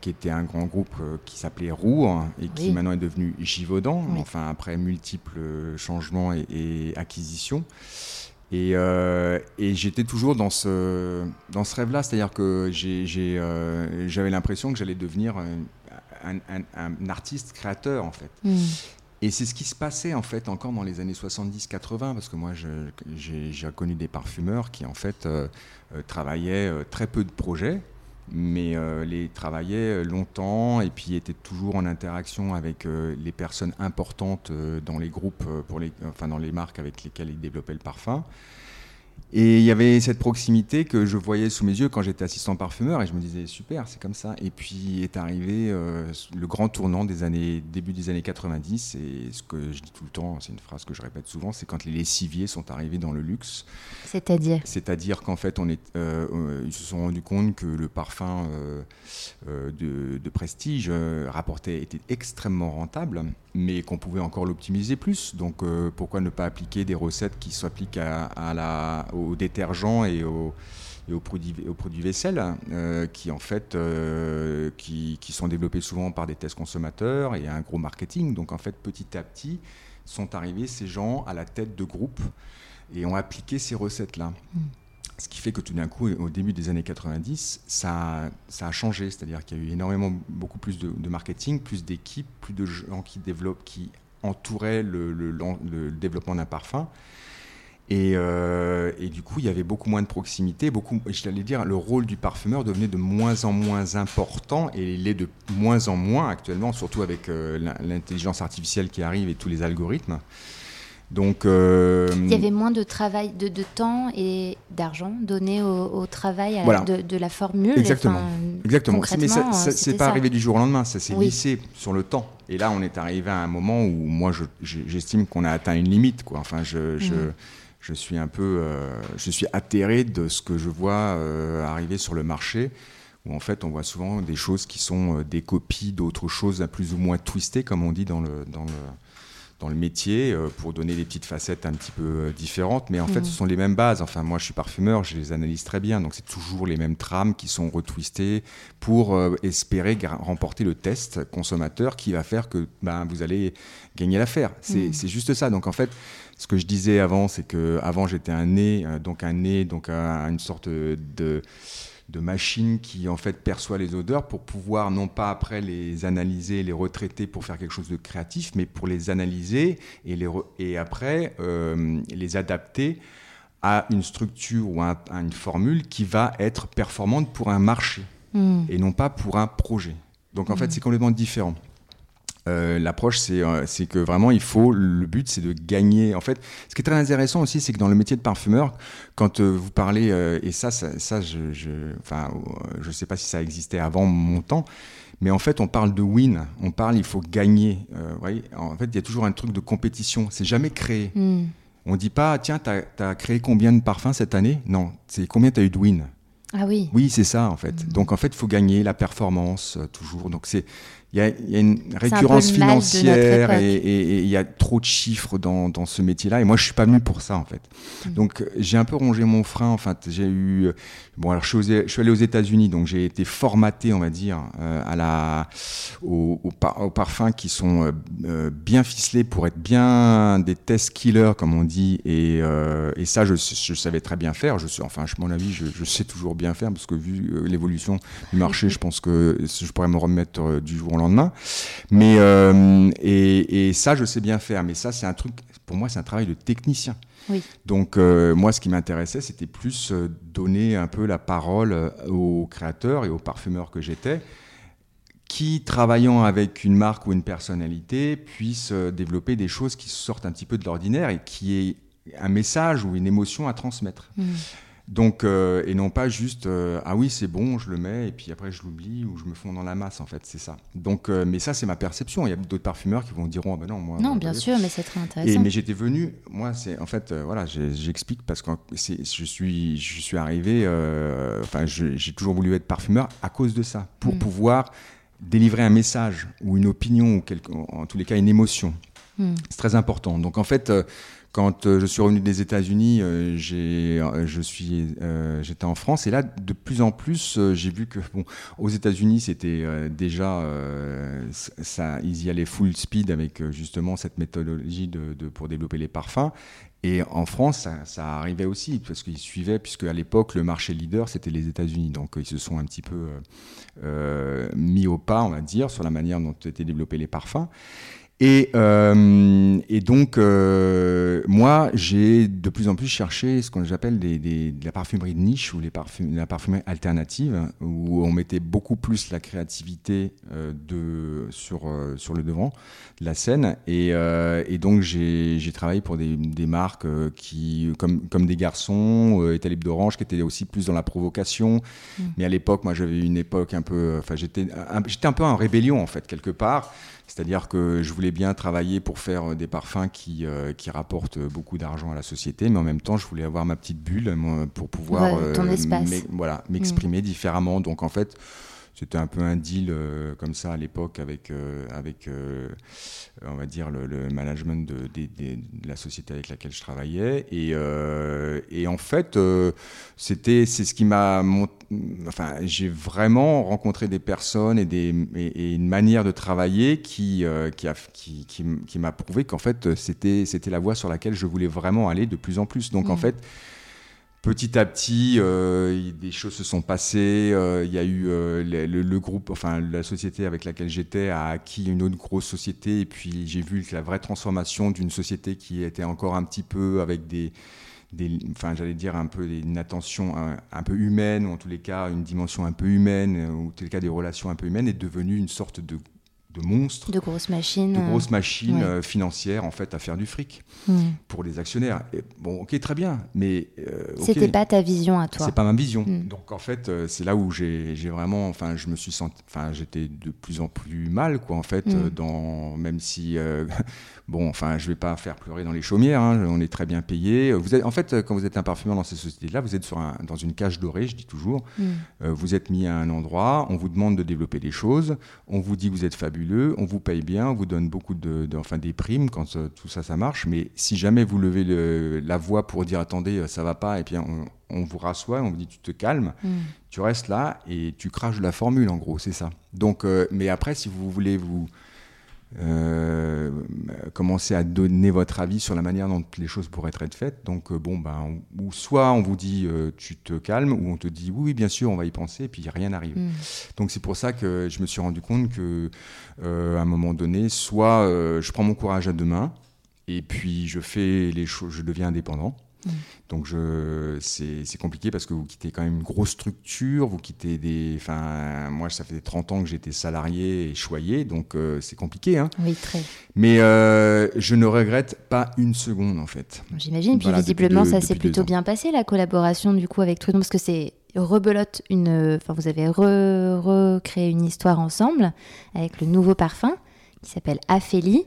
qui était un grand groupe euh, qui s'appelait Roux hein, et qui maintenant est devenu Givaudan, enfin après multiples changements et, acquisitions. Et, euh, et j'étais toujours dans ce, dans ce rêve-là, c'est-à-dire que j'avais l'impression que j'allais devenir un, artiste créateur en fait. Hmm. Et c'est ce qui se passait en fait encore dans les années 70-80, parce que moi j'ai connu des parfumeurs qui en fait euh, euh, travaillaient euh, très peu de projets, mais les travaillaient longtemps et puis étaient toujours en interaction avec les personnes importantes dans les groupes, pour les, enfin dans les marques avec lesquelles ils développaient le parfum. Et il y avait cette proximité que je voyais sous mes yeux quand j'étais assistant parfumeur et je me disais super, c'est comme ça. Et puis est arrivé euh, le grand tournant des années, début des années 90 et ce que je dis tout le temps, c'est une phrase que je répète souvent, c'est quand les lessiviers sont arrivés dans le luxe. C'est-à-dire? C'est-à-dire qu'en fait, on est, euh, euh, ils se sont rendus compte que le parfum de, de, prestige rapportait était extrêmement rentable, mais qu'on pouvait encore l'optimiser plus. Donc pourquoi ne pas appliquer des recettes qui s'appliquent à, aux détergents et aux, et aux produits, aux produits vaisselle, euh, qui en fait euh, qui, qui, sont développés souvent par des tests consommateurs et un gros marketing. Donc en fait, petit à petit, sont arrivés ces gens à la tête de groupes et ont appliqué ces recettes-là. Hmm. Ce qui fait que tout d'un coup, au début des années 90, ça, a changé. C'est-à-dire qu'il y a eu énormément, beaucoup plus de, marketing, plus d'équipes, plus de gens qui développent, qui entouraient le, développement d'un parfum. Euh, et, du coup, il y avait beaucoup moins de proximité, beaucoup, je t'allais dire, le rôle du parfumeur devenait de moins en moins important et il est de moins en moins actuellement, surtout avec euh, l'intelligence artificielle qui arrive et tous les algorithmes. Donc, euh, Il y avait moins de travail, de, de temps et d'argent donné au, au travail Voilà. de, de la formule. Exactement. Enfin, Exactement. Mais ça, ça- c'est pas ça. arrivé du jour au lendemain, ça s'est Oui. lissé sur le temps. Et là, on est arrivé à un moment où moi, je- j'estime qu'on a atteint une limite. Quoi. Enfin, je, je, je suis un peu, euh, je suis atterré de ce que je vois euh, arriver sur le marché, où en fait, on voit souvent des choses qui sont des copies d'autres choses à plus ou moins twistées, comme on dit dans le, dans le, dans le métier, euh, pour donner des petites facettes un petit peu euh, différentes. Mais en fait, ce sont les mêmes bases. Enfin, moi, je suis parfumeur, je les analyse très bien. Donc, c'est toujours les mêmes trames qui sont retwistées pour euh, espérer remporter le test consommateur qui va faire que ben, vous allez gagner l'affaire. C'est Mhm. c'est juste ça. Donc, en fait, ce que je disais avant, c'est que avant j'étais un nez, donc un nez, donc un- une sorte de de machine qui en fait perçoit les odeurs pour pouvoir non pas après les analyser, les retraiter pour faire quelque chose de créatif, mais pour les analyser et, les et après euh, les adapter à une structure ou à, à une formule qui va être performante pour un marché Hmm. et non pas pour un projet. Donc en fait c'est complètement différent. Euh, L'approche, c'est euh, c'est que vraiment, il faut. Le but, c'est de gagner. En fait, ce qui est très intéressant aussi, c'est que dans le métier de parfumeur, quand euh, vous parlez, et ça, ça, ça, je, je, enfin, je sais pas si ça existait avant mon temps, mais en fait, on parle de win. On parle, il faut gagner. En fait, il y a toujours un truc de compétition. C'est jamais créé. Hmm. On dit pas, tiens, tu as, créé combien de parfums cette année? Non, c'est combien tu as eu de win? Ah oui. Oui, c'est ça en fait. Donc en fait, il faut gagner la performance euh, toujours. Donc c'est il y y a une récurrence financière et, il y a trop de chiffres dans, dans ce métier-là. Et moi, je suis pas venu pour ça en fait. Mm. Donc j'ai un peu rongé mon frein. En fait, j'ai eu bon alors je suis, aux- je suis allé aux États-Unis, donc j'ai été formaté, on va dire, euh, à la aux, aux par- aux parfums qui sont euh, euh, bien ficelés pour être bien des test killers comme on dit. Et, euh, et ça, je, je savais très bien faire. Je suis, enfin, à mon avis, je, je sais toujours bien faire parce que vu l'évolution du marché, je pense que je pourrais me remettre du jour au lendemain. Mais euh, et, et ça, je sais bien faire. Mais ça, c'est un truc. Pour moi, c'est un travail de technicien. Oui. Donc euh, moi, ce qui m'intéressait, c'était plus euh, donner un peu la parole aux créateurs et aux parfumeurs que j'étais, qui, travaillant avec une marque ou une personnalité, puissent développer des choses qui sortent un petit peu de l'ordinaire et qui aient un message ou une émotion à transmettre. Hmm. Donc, euh, et non pas juste euh, ah oui c'est bon je le mets et puis après je l'oublie ou je me fonds dans la masse en fait c'est ça. Donc euh, mais ça c'est ma perception. Il y a d'autres parfumeurs qui vont dire oh ben non moi. Non, bien sûr, mais c'est très et, intéressant. mais j'étais venu, moi, c'est en fait, voilà, j'explique parce que c'est- je suis, je suis arrivé, enfin, j'ai toujours voulu être parfumeur à cause de ça, pour Mm. pouvoir délivrer un message ou une opinion ou quelque, en tous les cas une émotion. Hmm. C'est très important. Donc en fait, quand euh, je suis revenu des États-Unis, euh, euh, j'étais en France et là, de plus en plus, j'ai vu que bon, aux États-Unis, c'était déjà, ils y allaient full speed avec justement cette méthodologie pour développer les parfums. Et en France, ça, arrivait aussi parce qu'ils suivaient, puisque à l'époque, le marché leader, c'était les États-Unis. Donc ils se sont un petit peu mis au pas, on va dire, sur la manière dont étaient développés les parfums. Et, euh, et donc, euh, moi, j'ai de plus en plus cherché ce qu'on j'appelle des, des- de la parfumerie de niche ou les parfum, la parfumerie alternative, où on mettait beaucoup plus la créativité euh, de, sur, sur le devant de la scène. Et, et donc, j'ai travaillé pour des, des marques qui, comme, comme des garçons, euh, Étalib d'Orange, qui étaient aussi plus dans la provocation. Mm. Mais à l'époque, moi, j'avais une époque un peu. Enfin, j'étais un, j'étais un peu en rébellion, en fait, quelque part. C'est-à-dire que je voulais bien travailler pour faire euh, des parfums qui, euh, qui rapportent beaucoup d'argent à la société, mais en même temps, je voulais avoir ma petite bulle pour pouvoir Ouais, ton espace. m'e- voilà, m'exprimer différemment. Donc en fait, c'était un peu un deal euh, comme ça à l'époque avec, euh, avec euh, on va dire, le, le management de, des- de la société avec laquelle je travaillais. Et, euh, et en fait, euh, c'était, c'est ce qui m'a. Enfin, j'ai vraiment rencontré des personnes et, des, et, et une manière de travailler qui, euh, qui, a, qui, qui, qui m'a prouvé qu'en fait, c'était, c'était la voie sur laquelle je voulais vraiment aller de plus en plus. Donc en Mhm. fait, petit à petit, euh, des choses se sont passées. euh, Il y a eu euh, le, groupe, enfin la société avec laquelle j'étais a acquis une autre grosse société. Et puis j'ai vu que la vraie transformation d'une société qui était encore un petit peu avec des, enfin j'allais dire un peu une attention un, un peu humaine, ou en tous les cas une dimension un peu humaine, ou en tous les cas des relations un peu humaines, est devenue une sorte de de monstres, de grosses machines, de grosses machines ouais. euh, financières en fait à faire du fric Hmm. pour les actionnaires. Et bon, ok, très bien, mais euh, C'était pas ta vision à toi. c'est pas ma vision. Mm. Donc en fait, euh, c'est là où j'ai vraiment, enfin, je me suis senti, enfin, j'étais de plus en plus mal, quoi, en fait, Mm. euh, dans, même si, euh, bon, enfin, je vais pas faire pleurer dans les chaumières, hein, on est très bien payé. Vous êtes, en fait, quand vous êtes un parfumeur dans ces sociétés-là, vous êtes sur un- dans une cage dorée, je dis toujours. Mm. Euh, vous êtes mis à un endroit, on vous demande de développer des choses, on vous dit que vous êtes fabuleux, on vous paye bien, on vous donne beaucoup de, de- enfin, des primes quand euh, tout ça, ça marche. Mais si jamais vous levez le- la voix pour dire attendez, euh, ça va pas, et puis on, on vous rassoit, on vous dit tu te calmes, Mm. tu restes là et tu craches la formule en gros, c'est ça. Donc, euh, mais après, si vous voulez vous euh, commencer à donner votre avis sur la manière dont les choses pourraient être faites, donc euh, bon, ben, on- ou soit on vous dit euh, tu te calmes, ou on te dit oui, oui, bien sûr, on va y penser, et puis rien n'arrive. Mm. Donc c'est pour ça que je me suis rendu compte que euh, à un moment donné, soit je prends mon courage à deux mains et puis je fais les choses, je deviens indépendant. Mm. Donc je, c'est, c'est compliqué parce que vous quittez quand même une grosse structure, vous quittez des, enfin moi ça fait 30 ans que j'étais salarié et choyé, donc euh, c'est compliqué. Hein. Oui, très. Mais euh, je ne regrette pas une seconde en fait. J'imagine. Puis Voilà, visiblement, deux- ça s'est plutôt bien passé la collaboration du coup avec Trudon parce que c'est rebelote une. Enfin, vous avez re- recréé une histoire ensemble avec le nouveau parfum qui s'appelle Aphélie.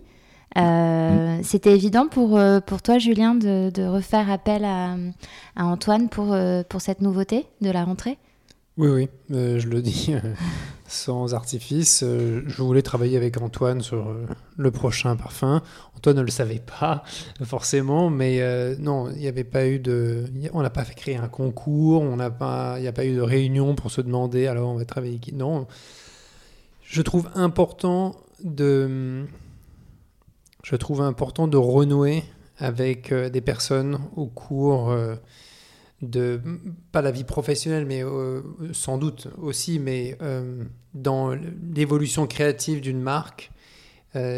Euh, C'était évident pour, euh, pour toi, Julien, de, de refaire appel à, à Antoine pour, euh, pour cette nouveauté de la rentrée? Oui, oui, euh, je le dis euh, sans artifice. je voulais travailler avec Antoine sur le prochain parfum. Antoine ne le savait pas forcément, mais non, il n'y avait pas eu de. a- On n'a pas fait créer un concours, pas, il n'y a pas eu de réunion pour se demander alors on va travailler qui. Non, je trouve important de. Je trouve important de renouer avec euh, des personnes au cours. euh, de pas la vie professionnelle mais euh, sans doute aussi mais dans l'évolution créative d'une marque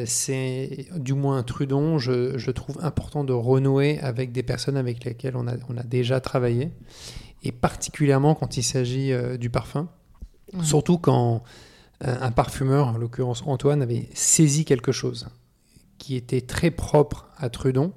c'est du moins Trudon je, je trouve important de renouer avec des personnes avec lesquelles on a, on a déjà travaillé et particulièrement quand il s'agit du parfum Ouais. surtout quand un parfumeur en l'occurrence Antoine avait saisi quelque chose qui était très propre à Trudon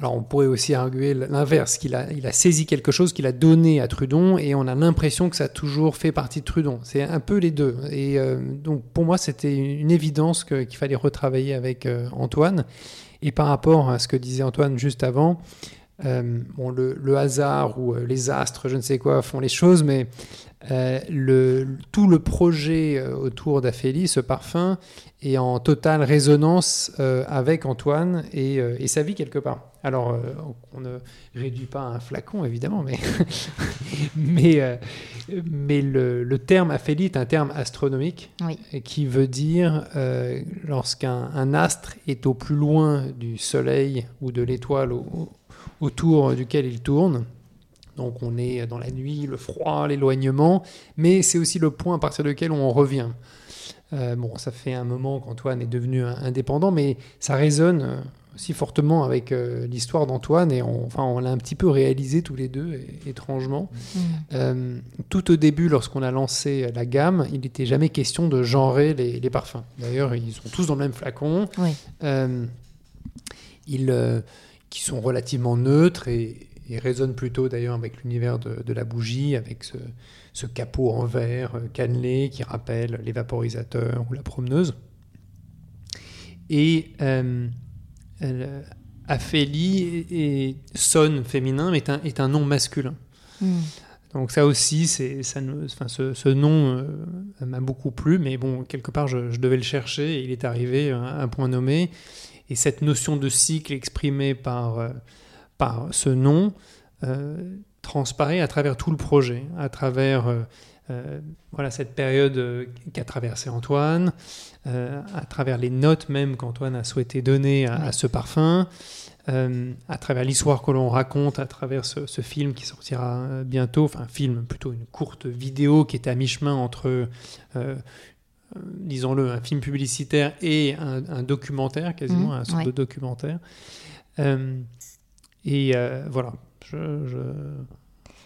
alors on pourrait aussi arguer l'inverse, qu'il a, il a saisi quelque chose qu'il a donné à Trudon et on a l'impression que ça a toujours fait partie de Trudon. C'est un peu les deux. Et euh, donc pour moi c'était une évidence qu'il fallait retravailler avec euh, Antoine. Et par rapport à ce que disait Antoine juste avant, euh, bon, le, le hasard ou euh, les astres, je ne sais quoi, font les choses, mais euh, le, tout le projet autour d'Aphélie, ce parfum, est en totale résonance euh, avec Antoine et, et sa vie quelque part. Alors, on ne réduit pas à un flacon, évidemment, mais, mais, mais le, le terme Aphélie est un terme astronomique Oui. qui veut dire lorsqu'un un astre est au plus loin du Soleil ou de l'étoile au- autour duquel il tourne. Donc on est dans la nuit, le froid, l'éloignement, mais c'est aussi le point à partir duquel on revient. Euh, bon, ça fait un moment qu'Antoine est devenu indépendant, mais ça résonne euh, aussi fortement avec euh, l'histoire d'Antoine, et on, enfin, on l'a un petit peu réalisé tous les deux, étrangement. Mm. Euh, tout au début, lorsqu'on a lancé la gamme, il n'était jamais question de genrer les, les parfums. D'ailleurs, ils sont tous dans le même flacon, Oui. ils, qui sont relativement neutres et, et résonnent plutôt d'ailleurs avec l'univers de, de la bougie, avec ce, ce capot en verre euh, cannelé qui rappelle les vaporisateurs ou la promeneuse. Et euh, euh, Aphélie et, et sonne féminin, mais est un, est un nom masculin. Mm. Donc ça aussi, c'est, ça ne- enfin, ce, ce nom euh, m'a beaucoup plu, mais bon, quelque part, je, je devais le chercher et il est arrivé à un point nommé. Et cette notion de cycle exprimée par, euh, par ce nom euh, transparaît à travers tout le projet, à travers euh, euh, voilà, cette période qu'a traversé Antoine, à travers les notes même qu'Antoine a souhaité donner à, ce parfum, à travers l'histoire que l'on raconte, à travers ce, film qui sortira bientôt, enfin film, plutôt une courte vidéo qui était à mi-chemin entre, disons-le, un film publicitaire et un, un documentaire, quasiment Mhm, un sorte ouais. de documentaire. Euh, et euh, voilà, je, je-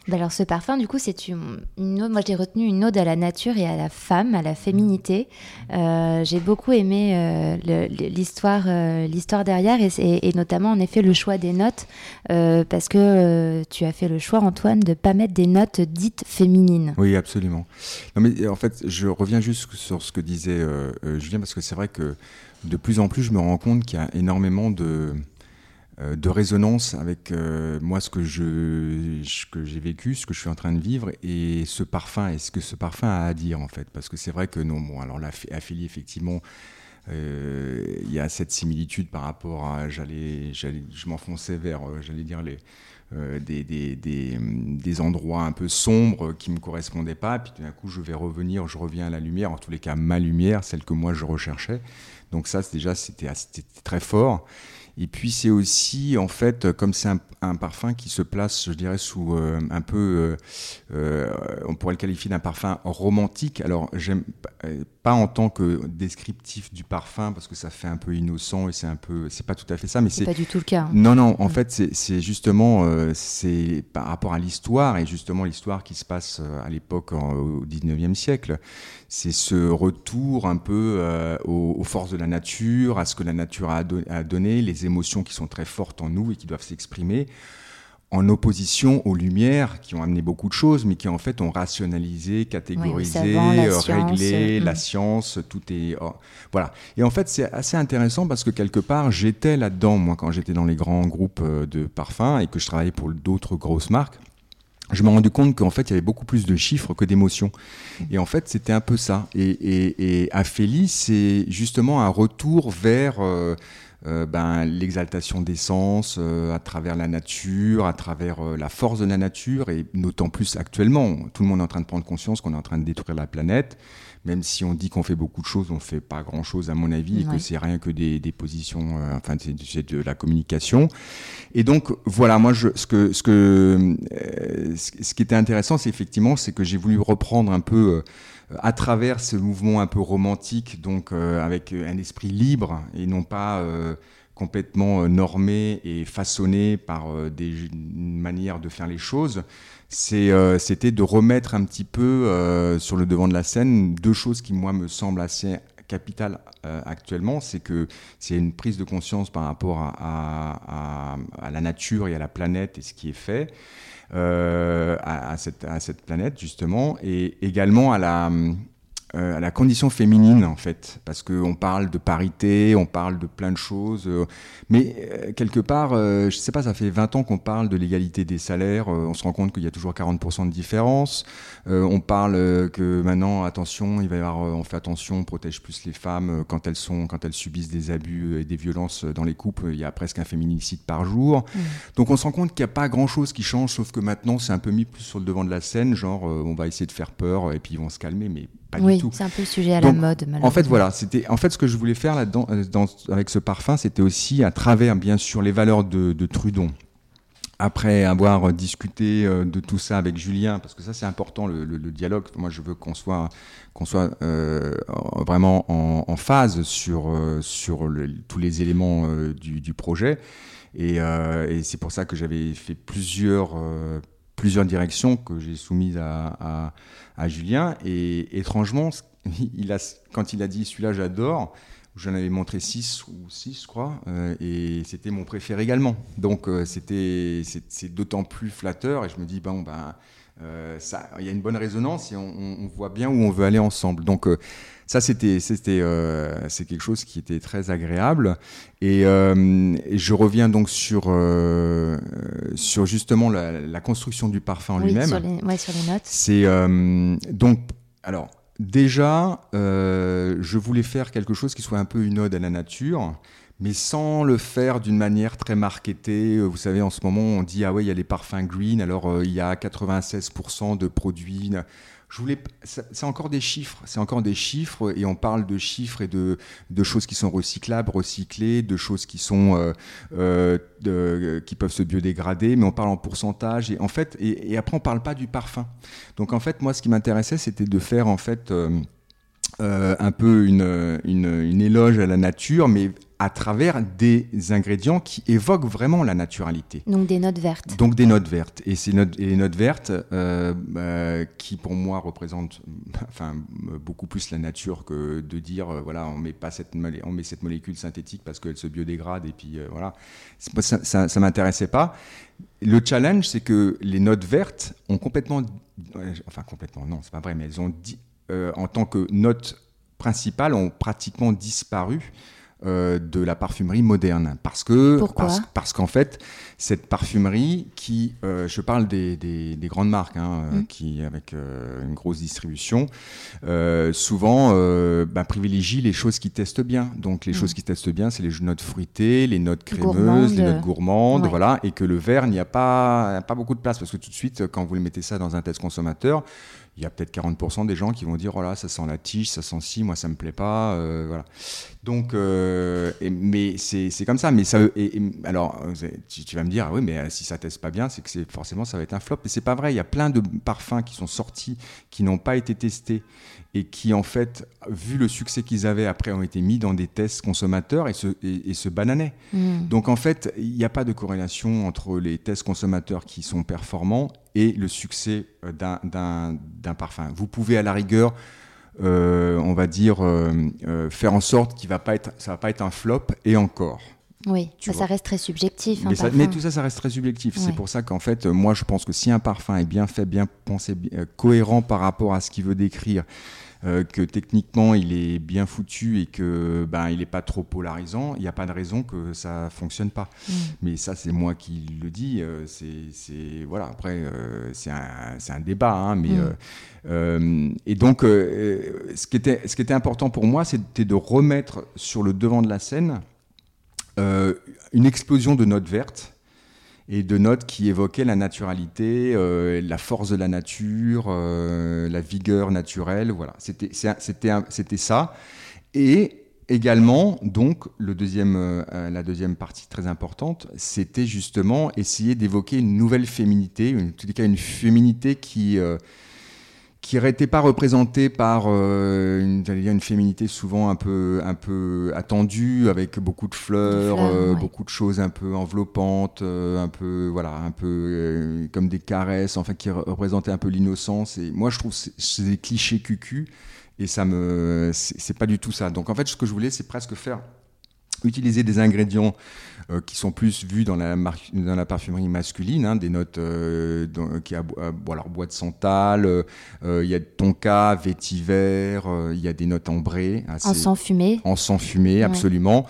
Bah alors ce parfum, du coup, c'est une, une ode- moi j'ai retenu une ode à la nature et à la femme, à la féminité. Euh, j'ai beaucoup aimé euh, l'histoire, euh, l'histoire derrière et, notamment en effet le choix des notes, parce que tu as fait le choix, Antoine, de pas mettre des notes dites féminines. Oui, absolument. Non, mais en fait, je reviens juste sur ce que disait Julien, parce que c'est vrai que de plus en plus, je me rends compte qu'il y a énormément de, de résonance avec euh, moi, ce que je, que j'ai vécu, ce que je suis en train de vivre, et ce parfum, et ce que ce parfum a à dire, en fait. Parce que c'est vrai que non, bon, alors la Aphélie, effectivement, euh, il y a cette similitude par rapport à, j'allais, je m'enfonçais vers, euh, j'allais dire les, euh, des, des, des, des endroits un peu sombres qui me correspondaient pas, puis tout d'un coup je vais revenir, je reviens à la lumière, en tous les cas ma lumière, celle que moi je recherchais. Donc ça, déjà, c'était très fort. Et puis c'est aussi, en fait, comme c'est un, un parfum qui se place, je dirais, sous euh, un peu, euh, euh, on pourrait le qualifier d'un parfum romantique. Alors, j'aime pas en tant que descriptif du parfum, parce que ça fait un peu innocent et c'est un peu, c'est pas tout à fait ça, mais C'est pas du tout le cas. hein. non, non, en fait, c'est- justement euh, c'est par rapport à l'histoire, et justement l'histoire qui se passe à l'époque, au 19e siècle. C'est ce retour un peu aux, aux forces de la nature, à ce que la nature a, do- a donné, les émotions qui sont très fortes en nous et qui doivent s'exprimer, en opposition aux lumières qui ont amené beaucoup de choses, mais qui en fait ont rationalisé, catégorisé, savant, la science, réglé, euh, la mm. science, tout est... oh, voilà. Et en fait, c'est assez intéressant parce que quelque part, j'étais là-dedans, moi, quand j'étais dans les grands groupes euh, de parfums et que je travaillais pour d'autres grosses marques. Je me suis rendu compte qu'en fait, il y avait beaucoup plus de chiffres que d'émotions. Et en fait, c'était un peu ça. Et, et, et Aphélie, c'est justement un retour vers euh, euh, ben, l'exaltation des sens euh, à travers la nature, à travers euh, la force de la nature, et d'autant plus actuellement. Tout le monde est en train de prendre conscience qu'on est en train de détruire la planète. Même si on dit qu'on fait beaucoup de choses, on ne fait pas grand-chose à mon avis, et que c'est rien que des, des positions, euh, enfin c'est de la communication. Et donc voilà, moi je, ce que ce que euh, ce ce qui était intéressant, c'est effectivement c'est que j'ai voulu reprendre un peu euh, à travers ce mouvement un peu romantique, donc euh, avec un esprit libre et non pas euh, complètement euh, normé et façonné par euh, des une manière de faire les choses. Euh, c'était de remettre un petit peu euh, sur le devant de la scène deux choses qui moi me semblent assez capitales euh, actuellement, c'est que c'est une prise de conscience par rapport à, à- la nature et à la planète et ce qui est fait euh, à, à cette, à cette planète justement, et également à la, euh, à la condition féminine en fait, parce qu'on parle de parité, on parle de plein de choses, euh, mais euh, quelque part, euh, je sais pas, ça fait 20 ans qu'on parle de l'égalité des salaires, euh, on se rend compte qu'il y a toujours 40% de différence, euh, on parle euh, que maintenant, attention, il va y avoir, euh, on fait attention, on protège plus les femmes euh, quand elles sont, quand elles subissent des abus et des violences dans les couples, il y a presque un féminicide par jour. Donc on se rend compte qu'il n'y a pas grand-chose qui change, sauf que maintenant c'est un peu mis plus sur le devant de la scène, genre euh, on va essayer de faire peur et puis ils vont se calmer, mais pas oui, du tout. c'est un peu le sujet à Donc, la mode. En fait, voilà, c'était en fait ce que je voulais faire là-dedans, euh, dans- avec ce parfum, c'était aussi à travers bien sûr les valeurs de, de Trudon. Après avoir discuté euh, de tout ça avec Julien, parce que ça c'est important le, le- le dialogue. Moi, je veux qu'on soit qu'on soit euh, en- vraiment en, en phase sur sur le- tous les éléments euh, du, du projet. Et, euh, et c'est pour ça que j'avais fait plusieurs plusieurs directions que j'ai soumises à, à, Julien. Et étrangement, il a, quand il a dit celui-là j'adore, j'en avais montré 6 ou 6, je crois, euh, et c'était mon préféré également. Donc euh, c'était c'est d'autant plus flatteur, et je me dis, bon, ben, euh, ça, il y a une bonne résonance et on, voit bien où on veut aller ensemble. Donc euh, ça, c'était c'était euh, c'est quelque chose qui était très agréable. Et, et je reviens donc sur sur justement la, la construction du parfum en Oui, lui-même. sur les, ouais, sur les notes. C'est donc alors déjà, je voulais faire quelque chose qui soit un peu une ode à la nature, mais sans le faire d'une manière très marketée. Euh, Vous savez, en ce moment, on dit ah ouais, il y a les parfums green, alors euh, il y a 96% de produits. Je voulais, c'est encore des chiffres, c'est encore des chiffres, et on parle de chiffres et de, de choses qui sont recyclables, recyclées, de choses qui sont euh, qui peuvent se biodégrader, mais on parle en pourcentage, et en fait, et après on parle pas du parfum. Donc en fait, moi, ce qui m'intéressait, c'était de faire en fait euh, un peu une, une, éloge à la nature, mais à travers des ingrédients qui évoquent vraiment la naturalité. Donc des notes vertes. Donc des notes vertes. Et ces notes, et notes vertes euh, bah, qui pour moi représentent enfin, beaucoup plus la nature que de dire euh, voilà on met pas cette on met cette molécule synthétique parce qu'elle se biodégrade et puis euh, voilà ça, ça m'intéressait pas. Le challenge c'est que les notes vertes ont complètement enfin complètement non c'est pas vrai mais elles ont dit, en tant que notes principales ont pratiquement disparu euh, de la parfumerie moderne. Parce que parce, qu'en fait, cette parfumerie qui, euh, je parle des, des, grandes marques, hein, euh, mm. qui avec une grosse distribution, souvent bah, privilégie les choses qui testent bien. Donc les mm. choses qui testent bien, c'est les notes fruitées, les notes crémeuses, les notes gourmandes, voilà, et que le verre n'y a pas, pas beaucoup de place parce que tout de suite, quand vous mettez ça dans un test consommateur, il y a peut-être 40% des gens qui vont dire oh là ça sent la tige ça sent ci moi ça me plaît pas euh, voilà. Donc euh, mais c'est comme ça. Mais ça alors tu, vas me dire ah oui mais euh, si ça teste pas bien c'est que forcément ça va être un flop. Mais c'est pas vrai. Il y a plein de parfums qui sont sortis qui n'ont pas été testés et qui en fait vu le succès qu'ils avaient après ont été mis dans des tests consommateurs et se, et, se bananaient hmm. donc en fait il n'y a pas de corrélation entre les tests consommateurs qui sont performants et le succès euh, d'un parfum. Vous pouvez à la rigueur, euh, on va dire, euh, faire en sorte qu'il va pas être, ça va pas être un flop et encore. Oui, ça, reste très subjectif. Mais, tout ça, ça reste très subjectif. C'est pour ça qu'en fait, moi, je pense que si un parfum est bien fait, bien pensé, cohérent par rapport à ce qu'il veut décrire, euh, que techniquement il est bien foutu et que ben il n'est pas trop polarisant, il n'y a pas de raison que ça fonctionne pas. Mm. Mais ça c'est moi qui le dis. Euh, c'est voilà après euh, c'est un, un, débat, hein, mais mm. et donc ce qui était ce qui était important pour moi c'était de remettre sur le devant de la scène une explosion de notes vertes et de notes qui évoquaient la naturalité, euh, la force de la nature, euh, la vigueur naturelle. Voilà, c'était ça. Et également, donc, le deuxième, euh, la deuxième partie très importante, c'était justement essayer d'évoquer une nouvelle féminité, en tout cas une féminité qui qui n'était pas représentée par euh, une, dire une féminité souvent un peu, un peu attendue, avec beaucoup de fleurs, euh, beaucoup de choses un peu enveloppantes, euh, un peu, voilà, un peu comme des caresses, enfin, qui représentaient un peu l'innocence. Et moi, je trouve que c'est des clichés cucu, et ça me, c'est pas du tout ça. Donc, en fait, ce que je voulais, c'est presque faire utiliser des ingrédients euh, qui sont plus vus dans la, dans la parfumerie masculine, hein, des notes euh, qui a, alors bois de santal, euh, il y a tonka, vétiver, il y a des notes ambrées. en sang fumé. En sang fumé, absolument.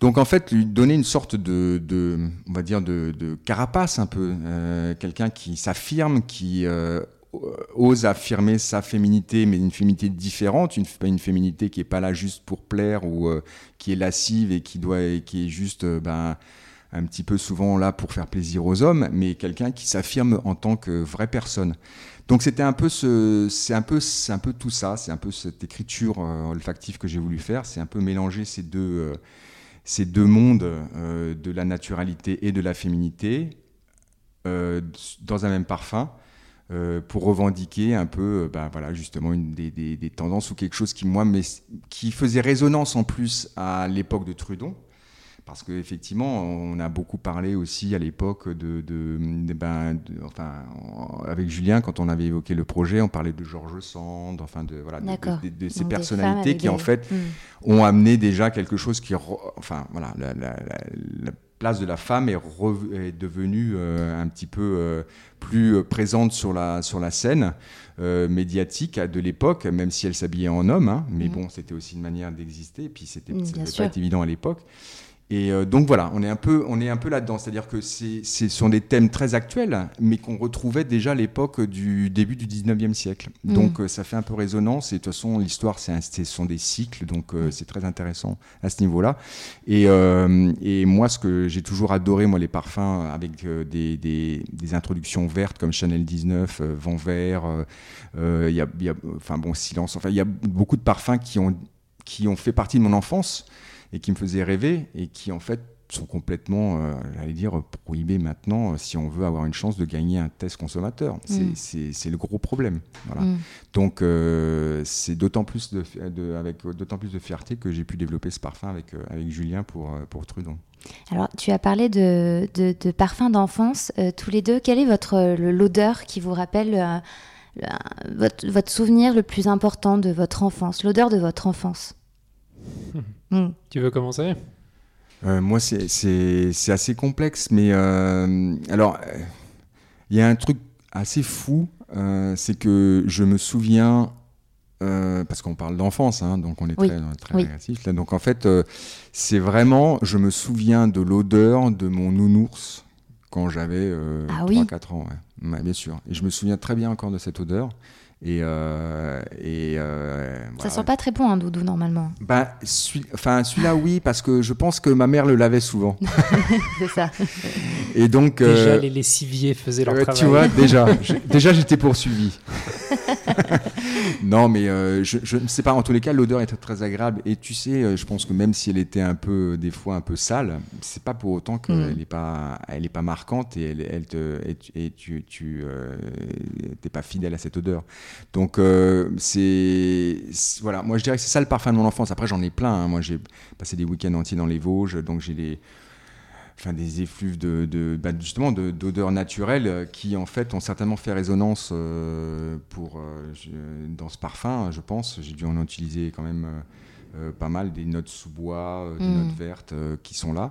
Donc en fait, lui donner une sorte de, de on va dire, de, de carapace un peu, quelqu'un qui s'affirme, qui euh, ose affirmer sa féminité, mais une féminité différente, une, une féminité qui est pas là juste pour plaire ou euh, qui est lascive et qui doit, qui est juste euh, ben, un petit peu souvent là pour faire plaisir aux hommes, mais quelqu'un qui s'affirme en tant que vraie personne. Donc c'était un peu ce, c'est un peu, c'est un peu tout ça, c'est un peu cette écriture olfactive que j'ai voulu faire, c'est un peu mélanger ces deux, ces deux mondes de la naturalité et de la féminité dans un même parfum. Euh, pour revendiquer un peu, euh, bah, voilà, justement, une des, des, tendances ou quelque chose qui, moi, mais, qui faisait résonance en plus à l'époque de Trudon. Parce qu'effectivement, on a beaucoup parlé aussi à l'époque de, de, ben, enfin, avec Julien, quand on avait évoqué le projet, on parlait de Georges Sand, enfin de, voilà, de, ces personnalités qui en fait ont amené déjà quelque chose qui, enfin voilà, la, la, la place de la femme est, est devenue euh, un petit peu euh, plus euh, présente sur la, sur la scène médiatique de l'époque, même si elle s'habillait en homme. Hein. mais mm. bon, c'était aussi une manière d'exister, et puis c'était, mm, pas évident à l'époque. Et euh, donc voilà, on est un peu, on est un peu là-dedans. C'est-à-dire que ce sont des thèmes très actuels, mais qu'on retrouvait déjà à l'époque du début du 19e siècle. Mm. Donc euh, ça fait un peu résonance. Et de toute façon, l'histoire, ce sont des cycles, donc euh, c'est très intéressant à ce niveau-là. Et, et, moi, ce que j'ai toujours adoré, moi, les parfums avec des, des, des, introductions vertes comme Chanel 19, Vent Vert, il y a, y a, enfin bon, Silence. Enfin, il y a beaucoup de parfums qui ont, qui ont fait partie de mon enfance et qui me faisait rêver et qui en fait sont complètement, euh, j'allais dire, prohibées maintenant si on veut avoir une chance de gagner un test consommateur. C'est- Mm. C'est le gros problème. Voilà. Mm. Donc euh, c'est d'autant plus de, de- avec d'autant plus de fierté que j'ai pu développer ce parfum avec, euh, avec Julien pour, euh, pour Trudon. Alors, tu as parlé de, de, de parfums d'enfance. euh, tous les deux, quelle est votre euh, l'odeur qui vous rappelle euh, le- votre, votre souvenir le plus important de votre enfance L'odeur de votre enfance? Mm. Tu veux commencer? Euh, moi, c'est- c'est c'est assez complexe, mais euh, alors, euh, il y a un truc assez fou, euh, c'est que je me souviens, euh, parce qu'on parle d'enfance, hein, donc on est Oui, très, très oui. là, donc en fait, euh, c'est vraiment, je me souviens de l'odeur de mon nounours quand j'avais euh, Ah oui 3-4 ans, ouais. Ouais, bien sûr. Et je me souviens très bien encore de cette odeur. Et, euh, et euh, Ça voilà. sent pas très bon un doudou normalement. Bah, celui- enfin, celui-là, oui, parce que je pense que ma mère le lavait souvent. C'est ça. Et donc, Déjà, euh, les lessiviers faisaient leur euh, travail. tu vois, déjà, déjà j'étais poursuivi. non, mais euh, je, je ne sais pas. En tous les cas, l'odeur était très agréable. Et tu sais, je pense que même si elle était un peu, des fois, un peu sale, c'est pas pour autant qu'elle Mm. n'est pas, elle est pas marquante et elle, elle te, et, tu- et tu, tu euh, t'es pas fidèle à cette odeur. Donc, euh, c'est, voilà. Moi, je dirais que c'est ça le parfum de mon enfance. Après, j'en ai plein. hein. Moi, j'ai passé des week-ends entiers dans les Vosges, donc j'ai des enfin des effluves de, de bah, justement de- d'odeurs naturelles qui en fait ont certainement fait résonance euh, pour euh, dans ce parfum je pense j'ai dû en utiliser quand même pas mal des notes sous bois euh, des Mm. notes vertes euh, qui sont là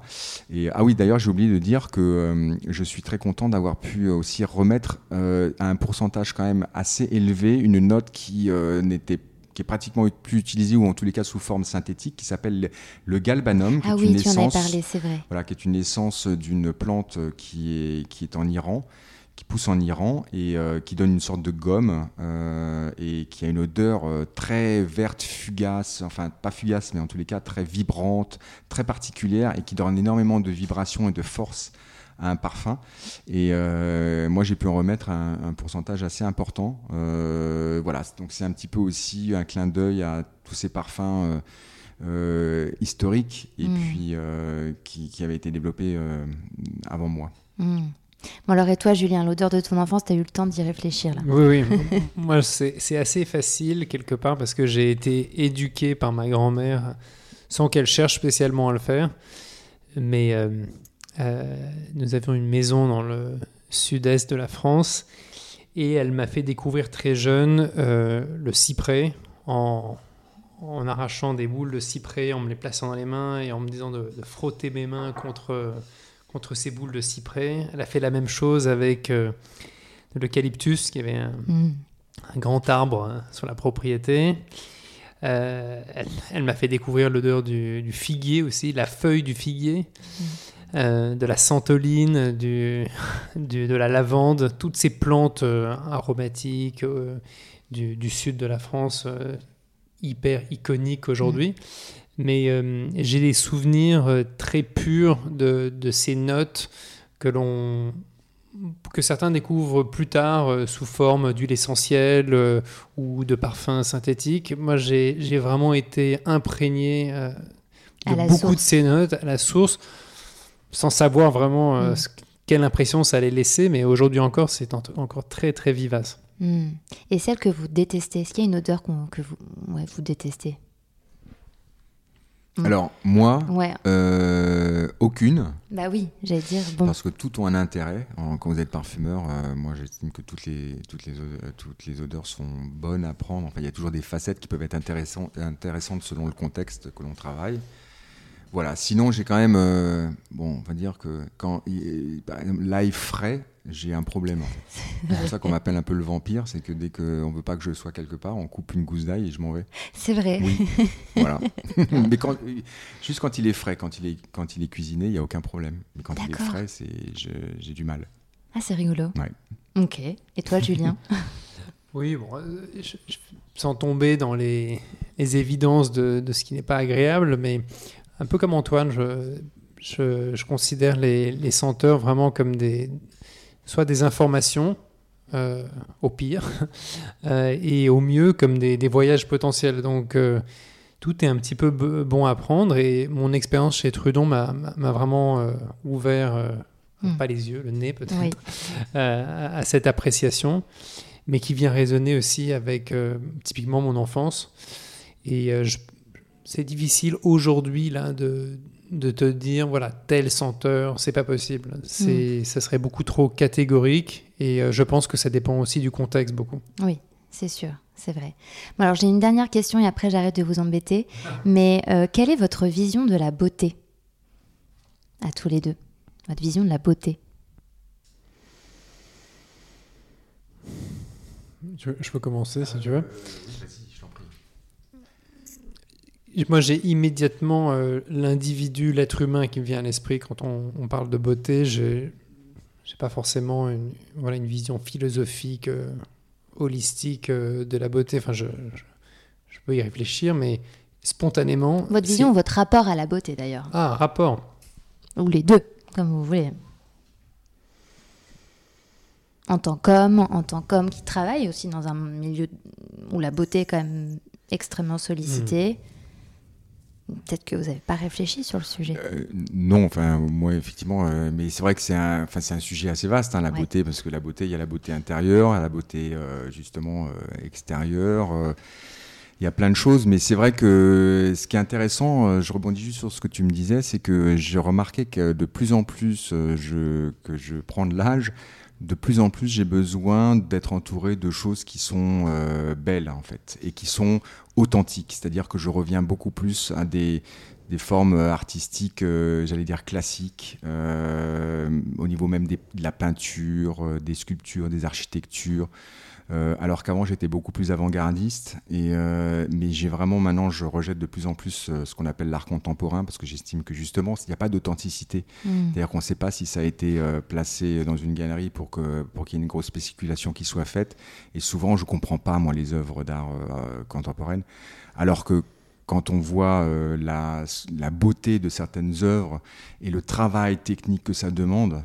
et ah oui d'ailleurs j'ai oublié de dire que euh, je suis très content d'avoir pu aussi remettre euh, à un pourcentage quand même assez élevé une note qui euh, n'était qui est pratiquement plus utilisée ou en tous les cas sous forme synthétique qui s'appelle le- galbanum qui Ah est oui, une tu en essence parlé, c'est vrai. voilà, qui est une essence d'une plante qui est, qui est en Iran, qui pousse en Iran et euh, qui donne une sorte de gomme euh, et qui a une odeur euh, très verte, fugace, enfin pas fugace, mais en tous les cas très vibrante, très particulière et qui donne énormément de vibration et de force à un parfum. Et moi, j'ai pu en remettre un, un pourcentage assez important. Voilà, donc c'est un petit peu aussi un clin d'œil à tous ces parfums. historiques et Mm. puis qui, qui avaient été développés avant moi. Mm. Bon alors et toi Julien, l'odeur de ton enfance, t'as eu le temps d'y réfléchir là Oui, oui. Moi, c'est c'est assez facile quelque part parce que j'ai été éduqué par ma grand-mère sans qu'elle cherche spécialement à le faire. Mais euh, euh, nous avions une maison dans le sud-est de la France et elle m'a fait découvrir très jeune euh, le cyprès en, en arrachant des boules de cyprès, en me les plaçant dans les mains et en me disant de, de frotter mes mains contre, contre ces boules de cyprès. Elle a fait la même chose avec euh, l'eucalyptus, qui avait un, Mm. un grand arbre hein, sur la propriété. Euh, elle elle m'a fait découvrir l'odeur du, du figuier aussi, la feuille du figuier, euh, de la santoline, du, du- de la lavande, toutes ces plantes aromatiques du, sud de la France, hyper iconiques aujourd'hui. Mais euh, j'ai des souvenirs euh, très purs de, de ces notes que l'on que certains découvrent plus tard euh, sous forme d'huile essentielle euh, ou de parfums synthétiques. Moi, j'ai vraiment été imprégné de beaucoup source. de ces notes à la source, sans savoir vraiment Mm. ce- quelle impression ça allait laisser, mais aujourd'hui encore, c'est en- encore très très vivace. Mm. Et celle que vous détestez, est-ce qu'il y a une odeur que vous, ouais, vous détestez? Mm. Alors moi, Ouais, euh, aucune, bah oui, j'allais dire, bon, parce que tout ont un intérêt. En- Quand vous êtes parfumeur, euh, moi j'estime que toutes les, toutes, les odeurs, euh, toutes les odeurs sont bonnes à prendre. Enfin, il y a toujours des facettes qui peuvent être intéressantes, intéressantes selon le contexte que l'on travaille. Voilà, sinon j'ai quand même, euh, bon, on va dire que quand, exemple, l'ail frais, j'ai un problème. en fait. C'est pour ça qu'on m'appelle un peu le vampire, c'est que dès qu'on ne veut pas que je sois quelque part, on coupe une gousse d'ail et je m'en vais. c'est vrai. Oui, voilà. Mais quand, juste quand il est frais, quand il est, quand il est cuisiné, il n'y a aucun problème. Mais quand il est frais, c'est, je- j'ai du mal. Ah, c'est rigolo. Ouais. Ok. Et toi, Julien Oui, bon, euh, je- je- sans tomber dans les, les évidences de, de ce qui n'est pas agréable, mais un peu comme Antoine, je, je, je considère les, les senteurs vraiment comme des, soit des informations, euh, au pire, euh, et au mieux comme des, des voyages potentiels. Donc, euh, tout est un petit peu bon à prendre. Et mon expérience chez Trudon m'a vraiment ouvert, hmm. pas les yeux, le nez peut-être, à cette appréciation, mais qui vient résonner aussi avec typiquement mon enfance. Et c'est difficile aujourd'hui là de de te dire voilà telle senteur c'est pas possible. C'est mm. ça serait beaucoup trop catégorique et euh, je pense que ça dépend aussi du contexte beaucoup. Oui c'est sûr c'est vrai. Bon, alors j'ai une dernière question et après j'arrête de vous embêter. Mais euh, quelle est votre vision de la beauté? À tous les deux. Votre vision de la beauté. Je peux commencer si tu veux moi, j'ai immédiatement euh, l'individu, l'être humain qui me vient à l'esprit quand on, parle de beauté. Je n'ai pas forcément une, voilà, une vision philosophique, euh, holistique euh, de la beauté. Enfin, je, je, peux y réfléchir, mais spontanément. Votre vision votre rapport à la beauté, d'ailleurs? Ah, rapport. Ou les deux, comme vous voulez. En tant qu'homme, en tant qu'homme qui travaille aussi dans un milieu où la beauté est quand même extrêmement sollicitée. Hmm. Peut-être que vous n'avez pas réfléchi sur le sujet. Euh, non, enfin, moi, effectivement, euh, mais c'est vrai que c'est un, un sujet assez vaste, hein, la beauté, parce que la beauté, il y a la beauté intérieure, la beauté, euh, justement, extérieure. il y a plein de choses, mais c'est vrai que ce qui est intéressant, je rebondis juste sur ce que tu me disais, c'est que j'ai remarqué que de plus en plus je, que je prends de l'âge, de plus en plus, j'ai besoin d'être entouré de choses qui sont euh, belles, en fait, et qui sont authentiques. C'est-à-dire que je reviens beaucoup plus à des, formes artistiques, euh, j'allais dire classiques, euh, au niveau même de la peinture, des sculptures, des architectures. Euh, alors qu'avant j'étais beaucoup plus avant-gardiste. Et, euh, mais j'ai vraiment maintenant, je rejette de plus en plus euh, ce qu'on appelle l'art contemporain parce que j'estime que justement, il n'y a pas d'authenticité. Mm. C'est-à-dire qu'on ne sait pas si ça a été placé dans une galerie pour qu'il pour qu'il y ait une grosse spéculation qui soit faite. Et souvent, je ne comprends pas, moi, les œuvres d'art contemporaine. Alors que quand on voit la, la, beauté de certaines œuvres et le travail technique que ça demande,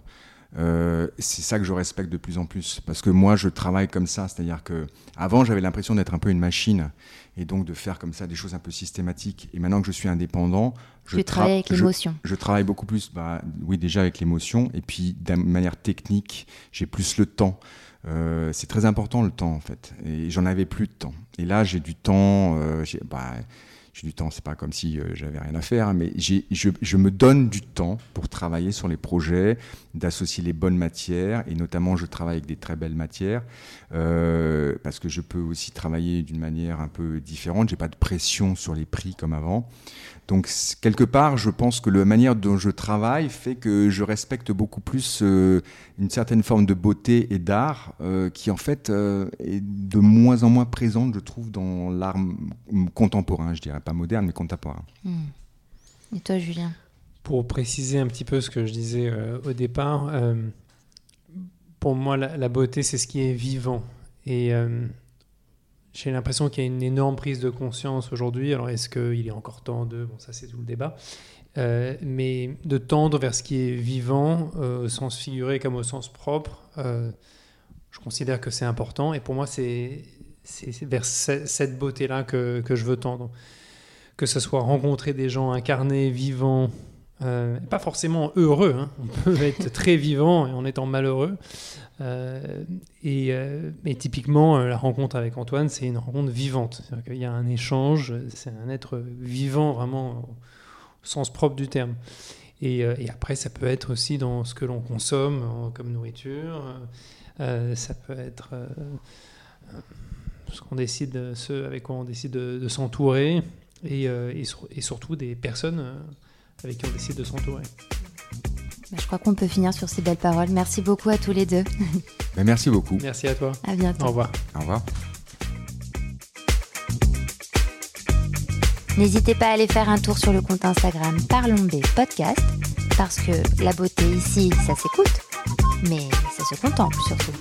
euh, c'est ça que je respecte de plus en plus parce que moi je travaille comme ça, c'est-à-dire que avant j'avais l'impression d'être un peu une machine et donc de faire comme ça des choses un peu systématiques. Et maintenant que je suis indépendant, je travaille avec l'émotion. Je, travaille beaucoup plus, bah, oui déjà avec l'émotion et puis d'une manière technique, j'ai plus le temps. Euh, c'est très important le temps en fait et j'en avais plus de temps. Et là j'ai du temps. Euh, bah, j'ai du temps, c'est pas comme si j'avais rien à faire, mais je, je, me donne du temps pour travailler sur les projets, d'associer les bonnes matières, et notamment je travaille avec des très belles matières, euh, parce que je peux aussi travailler d'une manière un peu différente, j'ai pas de pression sur les prix comme avant. Donc quelque part, je pense que la manière dont je travaille fait que je respecte beaucoup plus euh, une certaine forme de beauté et d'art euh, qui en fait est de moins en moins présente, je trouve, dans l'art contemporain, je dirais pas moderne, mais contemporain. Hmm. Et toi, Julien? Pour préciser un petit peu ce que je disais au départ, pour moi, la, beauté, c'est ce qui est vivant. Et j'ai l'impression qu'il y a une énorme prise de conscience aujourd'hui. Alors, est-ce qu'il est encore temps de. Bon, ça, c'est tout le débat. Euh, mais de tendre vers ce qui est vivant, euh, au sens figuré comme au sens propre, euh, je considère que c'est important. Et pour moi, c'est vers cette beauté-là que, que, je veux tendre. Que ce soit rencontrer des gens incarnés, vivants, pas forcément heureux. Hein. On peut être très vivant en étant malheureux. Euh, et, euh, typiquement, euh, la rencontre avec Antoine, c'est une rencontre vivante. Il y a un échange, c'est un être vivant vraiment au sens propre du terme. Et, après, ça peut être aussi dans ce que l'on consomme comme nourriture. ça peut être ce qu'on décide, avec quoi on décide de, s'entourer, et, et, surtout des personnes avec qui on décide de s'entourer. Bah, je crois qu'on peut finir sur ces belles paroles. Merci beaucoup à tous les deux. Bah, merci beaucoup. Merci à toi. À bientôt. Au revoir. Au revoir. N'hésitez pas à aller faire un tour sur le compte Instagram Parlons B Podcast, parce que la beauté ici, ça s'écoute, mais ça se contemple surtout.